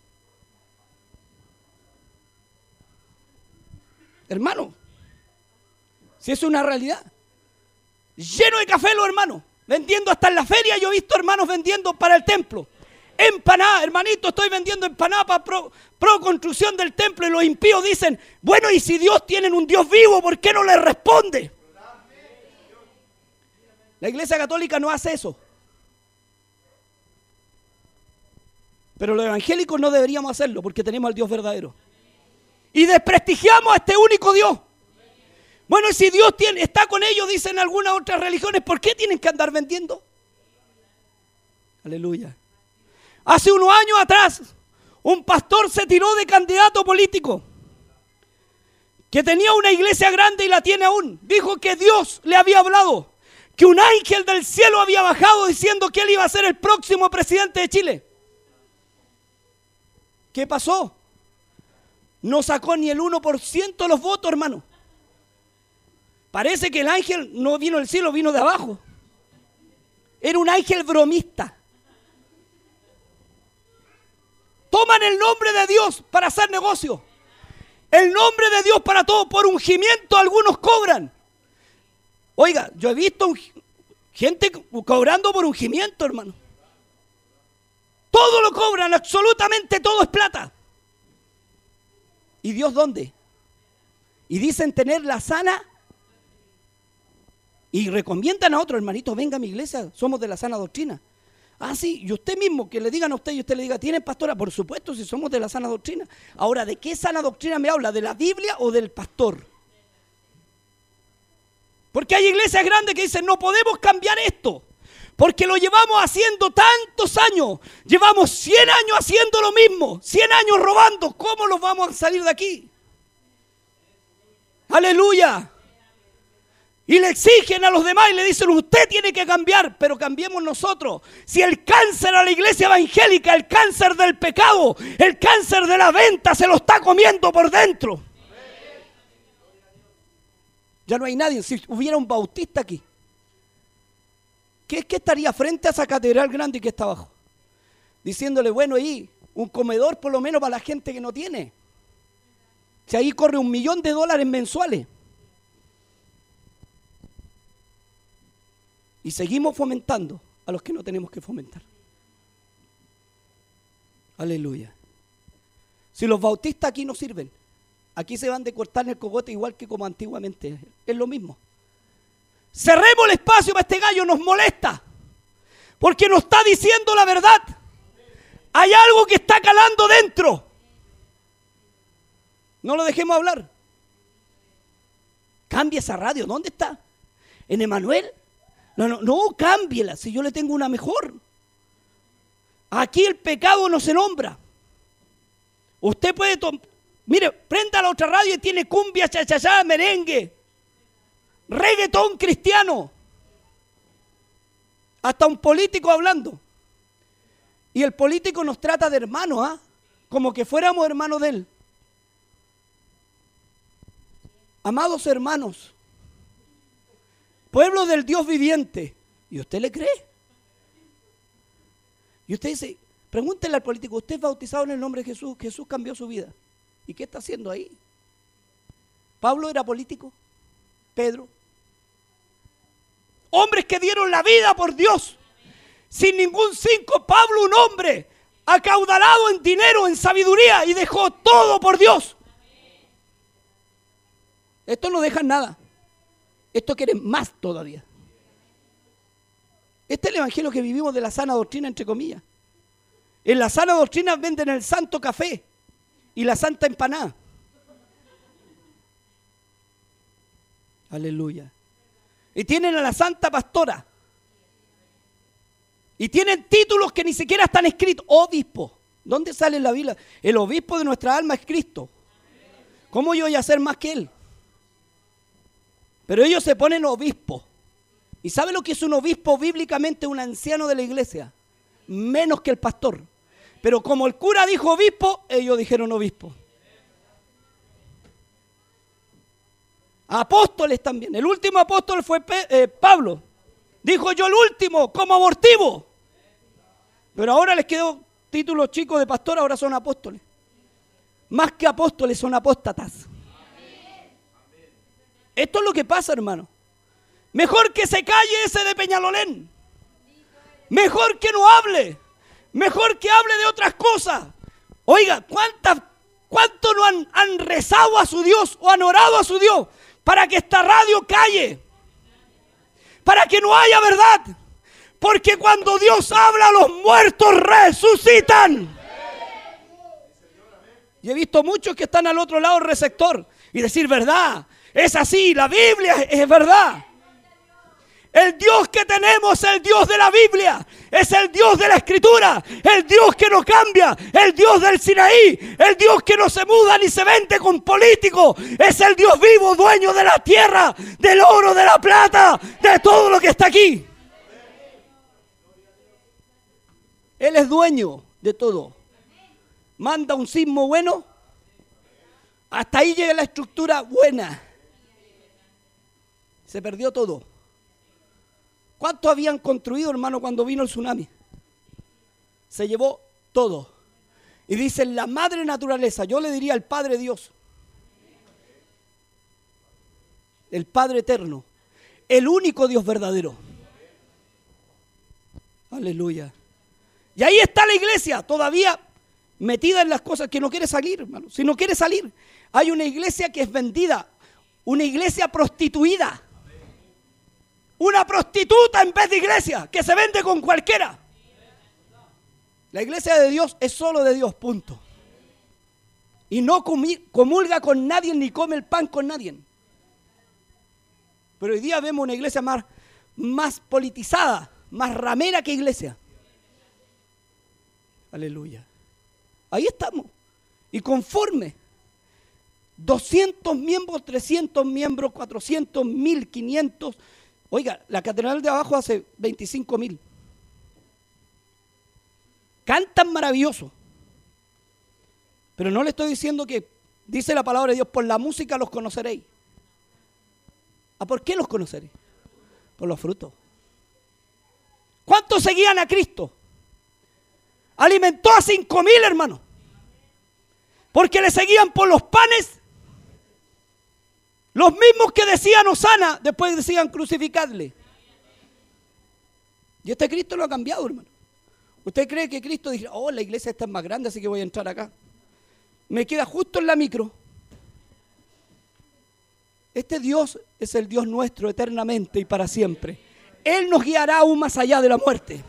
Hermano, si es una realidad. Lleno de café los hermanos, vendiendo hasta en la feria. Yo he visto hermanos vendiendo para el templo. Empanada, hermanito, estoy vendiendo empanada para pro, construcción del templo. Y los impíos dicen, bueno, y si Dios tiene un Dios vivo, ¿por qué no le responde? La iglesia católica no hace eso. Pero los evangélicos no deberíamos hacerlo porque tenemos al Dios verdadero y desprestigiamos a este único Dios. Bueno, y si Dios tiene, está con ellos, dicen algunas otras religiones, ¿por qué tienen que andar vendiendo? Aleluya. Hace unos años atrás, un pastor se tiró de candidato político que tenía una iglesia grande y la tiene aún. Dijo que Dios le había hablado, que un ángel del cielo había bajado diciendo que él iba a ser el próximo presidente de Chile. ¿Qué pasó? no sacó ni el 1% de los votos, hermano. Parece que el ángel no vino del cielo, vino de abajo. Era un ángel bromista. Toman el nombre de Dios para hacer negocio. El nombre de Dios para todo. Por ungimiento algunos cobran. Oiga, yo he visto gente cobrando por ungimiento, hermano. Todo lo cobran, absolutamente todo es plata. ¿Y Dios dónde? Y dicen tener la sana y recomiendan a otro hermanito, venga a mi iglesia, somos de la sana doctrina. Ah, sí, y usted mismo, que le digan a usted y usted le diga, ¿tiene pastora? Por supuesto, si somos de la sana doctrina. Ahora, ¿de qué sana doctrina me habla? ¿De la Biblia o del pastor? Porque hay iglesias grandes que dicen, no podemos cambiar esto. Porque lo llevamos haciendo tantos años. Llevamos 100 años haciendo lo mismo. 100 años robando. ¿Cómo los vamos a salir de aquí? Aleluya. Y le exigen a los demás y le dicen, usted tiene que cambiar, pero cambiemos nosotros. Si el cáncer a la iglesia evangélica, el cáncer del pecado, el cáncer de la venta se lo está comiendo por dentro. Ya no hay nadie. Si hubiera un bautista aquí, ¿qué, que estaría frente a esa catedral grande que está abajo? Diciéndole, bueno, ahí, un comedor por lo menos para la gente que no tiene. Si ahí corre un millón de dólares mensuales. Y seguimos fomentando a los que no tenemos que fomentar. Aleluya. Si los bautistas aquí no sirven, aquí se van de cortar el cogote igual que como antiguamente. Es lo mismo. Cerremos el espacio para este gallo, nos molesta. Porque nos está diciendo la verdad. Hay algo que está calando dentro. No lo dejemos hablar. Cambia esa radio. ¿Dónde está? ¿En Emanuel? No, no, no, cámbiela. Si yo le tengo una mejor. Aquí el pecado no se nombra. Usted puede. Mire, prenda la otra radio y tiene cumbia, chachachá, merengue reggaetón cristiano. Hasta un político hablando. Y el político nos trata de hermanos, ¿ah? Como que fuéramos hermanos de él. Amados hermanos, pueblo del Dios viviente, ¿y usted le cree? Y usted dice, pregúntele al político, ¿usted es bautizado en el nombre de Jesús? Jesús cambió su vida. ¿Y qué está haciendo ahí? ¿Pablo era político? ¿Pedro? Hombres que dieron la vida por Dios. Sin ningún cinco, Pablo un hombre acaudalado en dinero, en sabiduría y dejó todo por Dios. Esto no deja nada. Esto quiere más todavía. Este es el evangelio que vivimos de la sana doctrina, entre comillas. En la sana doctrina venden el santo café y la santa empanada. Aleluya. Y tienen a la santa pastora. Y tienen títulos que ni siquiera están escritos. Obispo. ¿Dónde sale la Biblia? El obispo de nuestra alma es Cristo. ¿Cómo yo voy a ser más que él? Pero ellos se ponen obispo. ¿Y sabe lo que es un obispo bíblicamente? Un anciano de la iglesia. Menos que el pastor. Pero como el cura dijo obispo, ellos dijeron obispo. Apóstoles también. El último apóstol fue eh, Pablo. Dijo yo el último, como abortivo. Pero ahora les quedó título chico de pastor, ahora son apóstoles. Más que apóstoles, son apóstatas. Esto es lo que pasa, hermano. Mejor que se calle ese de Peñalolén. Mejor que no hable. Mejor que hable de otras cosas. Oiga, ¿cuántas, ¿cuánto no han, rezado a su Dios o han orado a su Dios para que esta radio calle? Para que no haya verdad. Porque cuando Dios habla, los muertos resucitan. Y he visto muchos que están al otro lado del receptor y decir verdad. Es así, la Biblia es verdad. El Dios que tenemos el Dios de la Biblia, es el Dios de la Escritura, el Dios que no cambia, el Dios del Sinaí, el Dios que no se muda ni se vende con políticos, es el Dios vivo, dueño de la tierra, del oro, de la plata, de todo lo que está aquí. Él es dueño de todo. Manda un sismo bueno, hasta ahí llega la estructura buena. Se perdió todo. ¿Cuánto habían construido, hermano, cuando vino el tsunami? Se llevó todo. Y dice la madre naturaleza, yo le diría el Padre Dios, el Padre eterno, el único Dios verdadero. Aleluya. Y ahí está la iglesia, todavía metida en las cosas que no quiere salir, hermano. Si no quiere salir, hay una iglesia que es vendida, una iglesia prostituida. Una prostituta en vez de iglesia, que se vende con cualquiera. La iglesia de Dios es solo de Dios, punto. Y no comulga con nadie ni come el pan con nadie. Pero hoy día vemos una iglesia más, más politizada, más ramera que iglesia. Aleluya. Ahí estamos. Y conforme 200 miembros, 300 miembros, 400, 1500 Oiga, la catedral de abajo hace 25 mil. Cantan maravilloso. Pero no le estoy diciendo que, dice la palabra de Dios, por la música los conoceréis. ¿A por qué los conoceréis? Por los frutos. ¿Cuántos seguían a Cristo? Alimentó a cinco mil hermanos. Porque le seguían por los panes los mismos que decían Osana, después decían crucificadle. Y este Cristo lo ha cambiado, hermano. ¿Usted cree que Cristo dice, oh, la iglesia está más grande, así que voy a entrar acá? Me queda justo en la micro. Este Dios es el Dios nuestro eternamente y para siempre. Él nos guiará aún más allá de la muerte.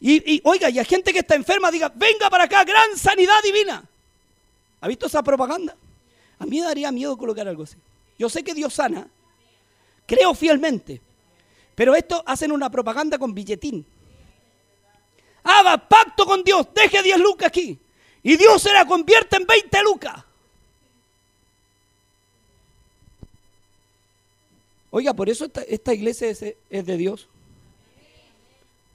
Y, y oiga, y a gente que está enferma diga, venga para acá, gran sanidad divina. ¿Ha visto esa propaganda? A mí me daría miedo colocar algo así. Yo sé que Dios sana, creo fielmente, pero esto hacen una propaganda con billetín. Haga pacto con Dios, deje 10 lucas aquí y Dios se la convierte en 20 lucas. Oiga, por eso esta, iglesia es, es de Dios.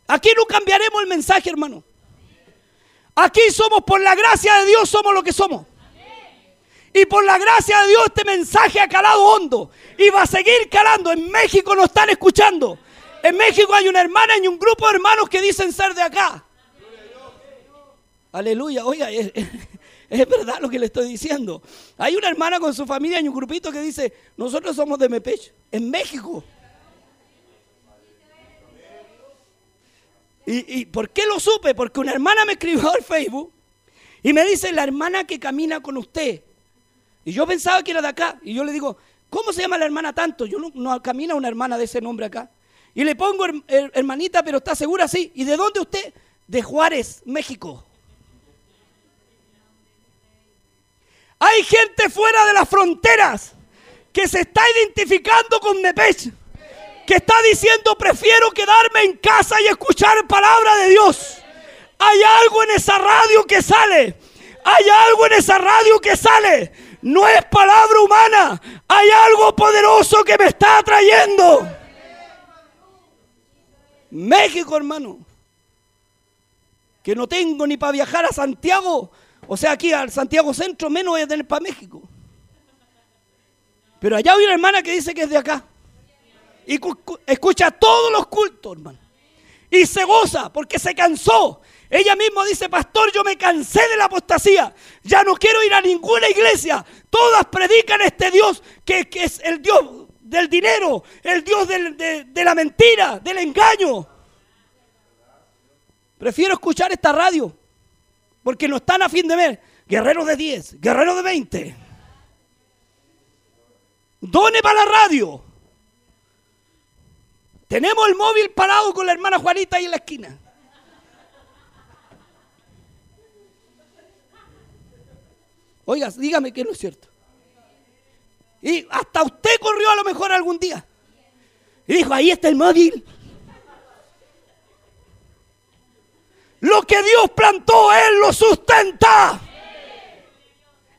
Aquí no cambiaremos el mensaje, hermano. Aquí somos por la gracia de Dios, somos lo que somos. Y por la gracia de Dios este mensaje ha calado hondo y va a seguir calando. En México nos están escuchando. En México hay una hermana y un grupo de hermanos que dicen ser de acá. Aleluya, oiga, es, verdad lo que le estoy diciendo. Hay una hermana con su familia y un grupito que dice, nosotros somos de Mepech, en México. ¿Y, ¿Y por qué lo supe? Porque una hermana me escribió al Facebook y me dice, la hermana que camina con usted. Y yo pensaba que era de acá. Y yo le digo, ¿cómo se llama la hermana tanto? Yo no, no camina una hermana de ese nombre acá. Y le pongo, hermanita, pero está segura, sí. ¿Y de dónde usted? De Juárez, México. Hay gente fuera de las fronteras que se está identificando con Nepech, que está diciendo prefiero quedarme en casa y escuchar palabra de Dios. Hay algo en esa radio que sale. Hay algo en esa radio que sale. No es palabra humana. Hay algo poderoso que me está atrayendo. México, hermano. Que no tengo ni para viajar a Santiago. O sea, aquí al Santiago Centro menos voy a para México. Pero allá hay una hermana que dice que es de acá. Y escucha todos los cultos, hermano. Y se goza porque se cansó. Ella misma dice, pastor, yo me cansé de la apostasía. Ya no quiero ir a ninguna iglesia. Todas predican este Dios que, es el Dios del dinero, el Dios de, la mentira, del engaño. Prefiero escuchar esta radio, porque no están a fin de mes. Guerreros de 10, guerreros de 20. Done para la radio. Tenemos el móvil parado con la hermana Juanita ahí en la esquina. Oiga, dígame que no es cierto. Y hasta usted corrió a lo mejor algún día. Y dijo, ahí está el móvil. Lo que Dios plantó, Él lo sustenta.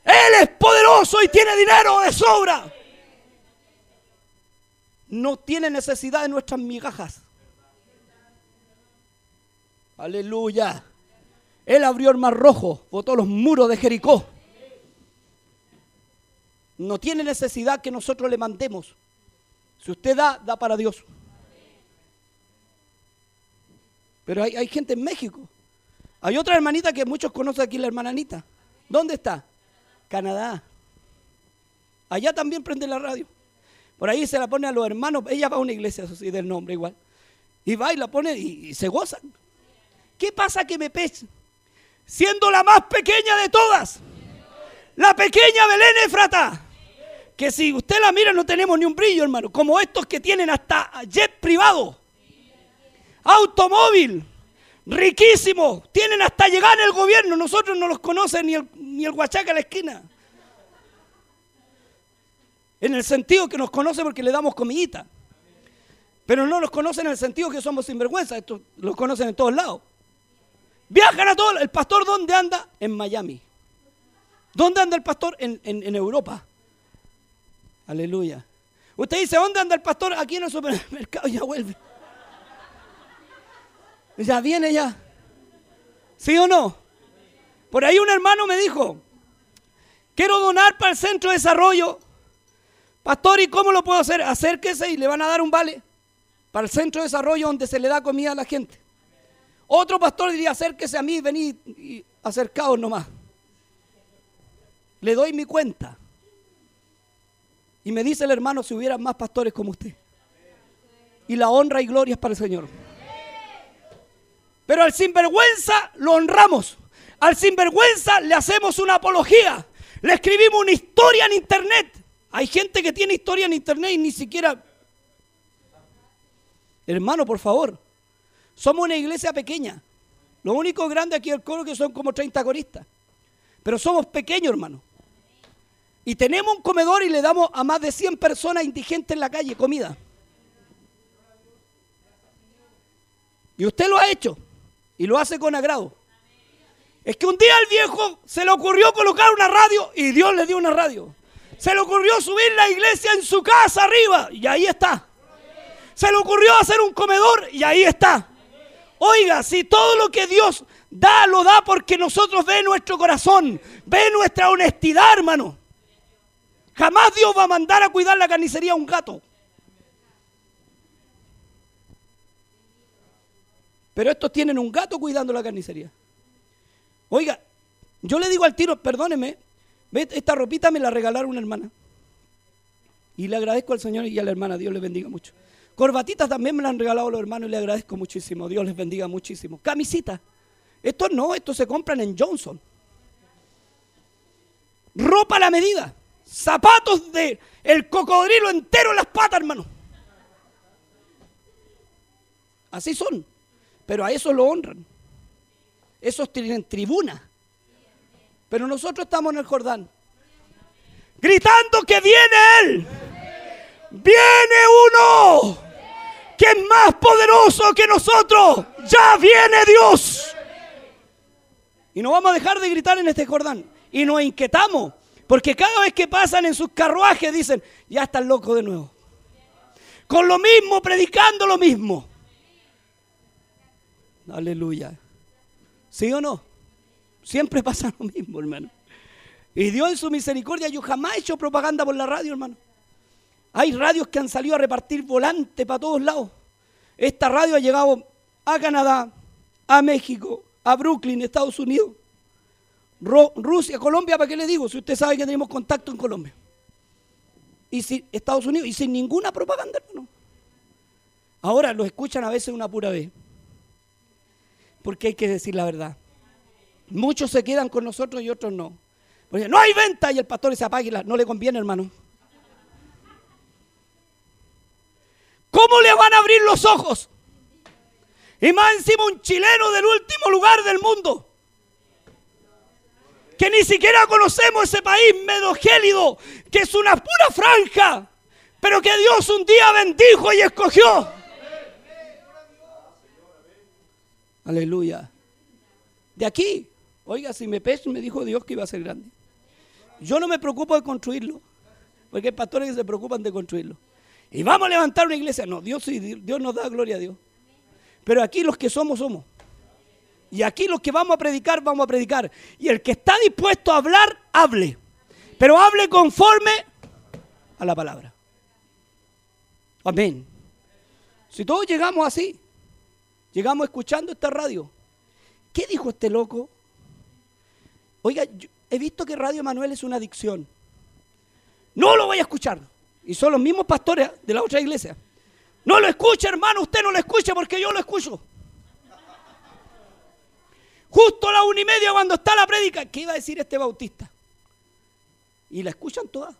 Él es poderoso y tiene dinero de sobra. No tiene necesidad de nuestras migajas. Aleluya. Él abrió el mar rojo, botó los muros de Jericó. No tiene necesidad que nosotros le mandemos. Si usted da, da para Dios. Pero hay, gente en México. Hay otra hermanita que muchos conocen aquí, la hermana Anita. ¿Dónde está? Canadá. Allá también prende la radio. Por ahí se la pone a los hermanos. Ella va a una iglesia, eso sí, del nombre igual. Y va y la pone y, se gozan. ¿Qué pasa que me pesa? Siendo la más pequeña de todas. La pequeña Belén Efrata que si usted la mira no tenemos ni un brillo, hermano, como estos que tienen hasta jet privado, automóvil, riquísimo, tienen hasta llegar en el gobierno, nosotros no los conocen ni el, ni el huachaca a la esquina. En el sentido que nos conoce porque le damos comidita. Pero no nos conocen en el sentido que somos sinvergüenza, estos los conocen en todos lados. Viajan a todos. ¿El pastor dónde anda? En Miami. ¿Dónde anda el pastor? En, en Europa. Aleluya. Usted dice, ¿dónde anda el pastor? Aquí en el supermercado, [LAUGHS] ya vuelve. Ya viene ya. ¿Sí o no? Por ahí un hermano me dijo, quiero donar para el centro de desarrollo. Pastor, ¿y cómo lo puedo hacer? Acérquese y le van a dar un vale para el centro de desarrollo donde se le da comida a la gente. Otro pastor diría, acérquese a mí, vení y acercaos nomás. Le doy mi cuenta. Y me dice el hermano, si hubieran más pastores como usted. Y la honra y gloria es para el Señor. Pero al sinvergüenza lo honramos. Al sinvergüenza le hacemos una apología. Le escribimos una historia en internet. Hay gente que tiene historia en internet y ni siquiera... Hermano, por favor. Somos una iglesia pequeña. Lo único grande aquí el coro que son como 30 coristas. Pero somos pequeños, hermano. Y tenemos un comedor y le damos a más de 100 personas indigentes en la calle comida. Y usted lo ha hecho. Y lo hace con agrado. Es que un día al viejo se le ocurrió colocar una radio y Dios le dio una radio. Se le ocurrió subir la iglesia en su casa arriba y ahí está. Se le ocurrió hacer un comedor y ahí está. Oiga, si todo lo que Dios da, lo da porque nosotros ve nuestro corazón, ve nuestra honestidad, hermano. Jamás Dios va a mandar a cuidar la carnicería a un gato. Pero estos tienen un gato cuidando la carnicería. Oiga, yo le digo al tiro, perdóneme, esta ropita me la regalaron una hermana. Y le agradezco al Señor y a la hermana, Dios les bendiga mucho. Corbatitas también me la han regalado los hermanos y le agradezco muchísimo, Dios les bendiga muchísimo. Camisita. Estos no, estos se compran en Johnson. Ropa a la medida. Zapatos de el cocodrilo entero en las patas, hermano. Así son. Pero a eso lo honran. Esos tienen tribuna. Pero nosotros estamos en el Jordán. Gritando que viene Él. Viene uno que es más poderoso que nosotros. Ya viene Dios. Y no vamos a dejar de gritar en este Jordán. Y nos inquietamos. Porque cada vez que pasan en sus carruajes dicen, ya están locos de nuevo. Con lo mismo, predicando lo mismo. Aleluya. ¿Sí o no? Siempre pasa lo mismo, hermano. Y Dios en su misericordia, yo jamás he hecho propaganda por la radio, hermano. Hay radios que han salido a repartir volantes para todos lados. Esta radio ha llegado a Canadá, a México, a Brooklyn, Estados Unidos, Rusia, Colombia, ¿para qué le digo? Si usted sabe que tenemos contacto en Colombia. Y si Estados Unidos, y sin ninguna propaganda, hermano. Ahora lo escuchan a veces una pura vez porque hay que decir la verdad. Muchos se quedan con nosotros y otros no. Porque no hay venta y el pastor se apaga no le conviene, hermano. ¿Cómo le van a abrir los ojos? Y más encima un chileno del último lugar del mundo. Que ni siquiera conocemos ese país medogélido, que es una pura franja, pero que Dios un día bendijo y escogió. Aleluya. De aquí, oiga, si me peso, me dijo Dios que iba a ser grande. Yo no me preocupo de construirlo, porque hay pastores que se preocupan de construirlo. Y vamos a levantar una iglesia. No, Dios Dios nos da gloria a Dios. Pero aquí los que somos, somos. Y aquí los que vamos a predicar, vamos a predicar. Y el que está dispuesto a hablar, hable. Pero hable conforme a la palabra. Amén. Si todos llegamos así, Llegamos escuchando esta radio. ¿Qué dijo este loco? Oiga, he visto que Radio Manuel es una adicción. No lo voy a escuchar. Y son los mismos pastores de la otra iglesia. No lo escuche, hermano, usted no lo escuche porque yo lo escucho. Justo a la una y media cuando está la prédica, ¿qué iba a decir este bautista? Y la escuchan todas.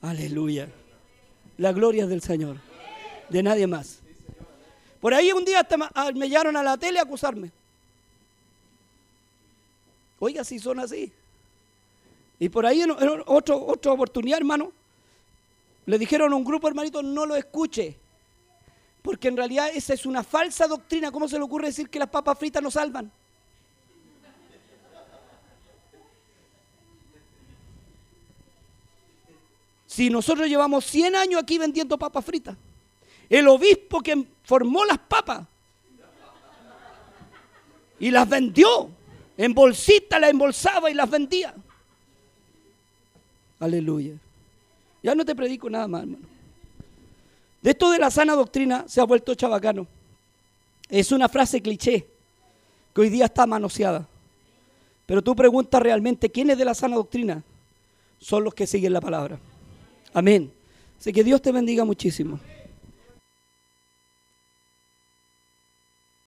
Aleluya. La gloria del Señor. De nadie más. Por ahí un día me llamaron a la tele a acusarme. Oiga, si son así. Y por ahí en, otro, otra oportunidad, hermano, le dijeron a un grupo, hermanito, no lo escuche. Porque en realidad esa es una falsa doctrina. ¿Cómo se le ocurre decir que las papas fritas no salvan? Si nosotros llevamos 100 años aquí vendiendo papas fritas el obispo que formó las papas y las vendió. En bolsita las embolsaba y las vendía. Aleluya. Ya no te predico nada más, hermano. De esto de la sana doctrina se ha vuelto chabacano. Es una frase cliché que hoy día está manoseada. Pero tú preguntas realmente quién es de la sana doctrina. Son los que siguen la palabra. Amén. Así que Dios te bendiga muchísimo.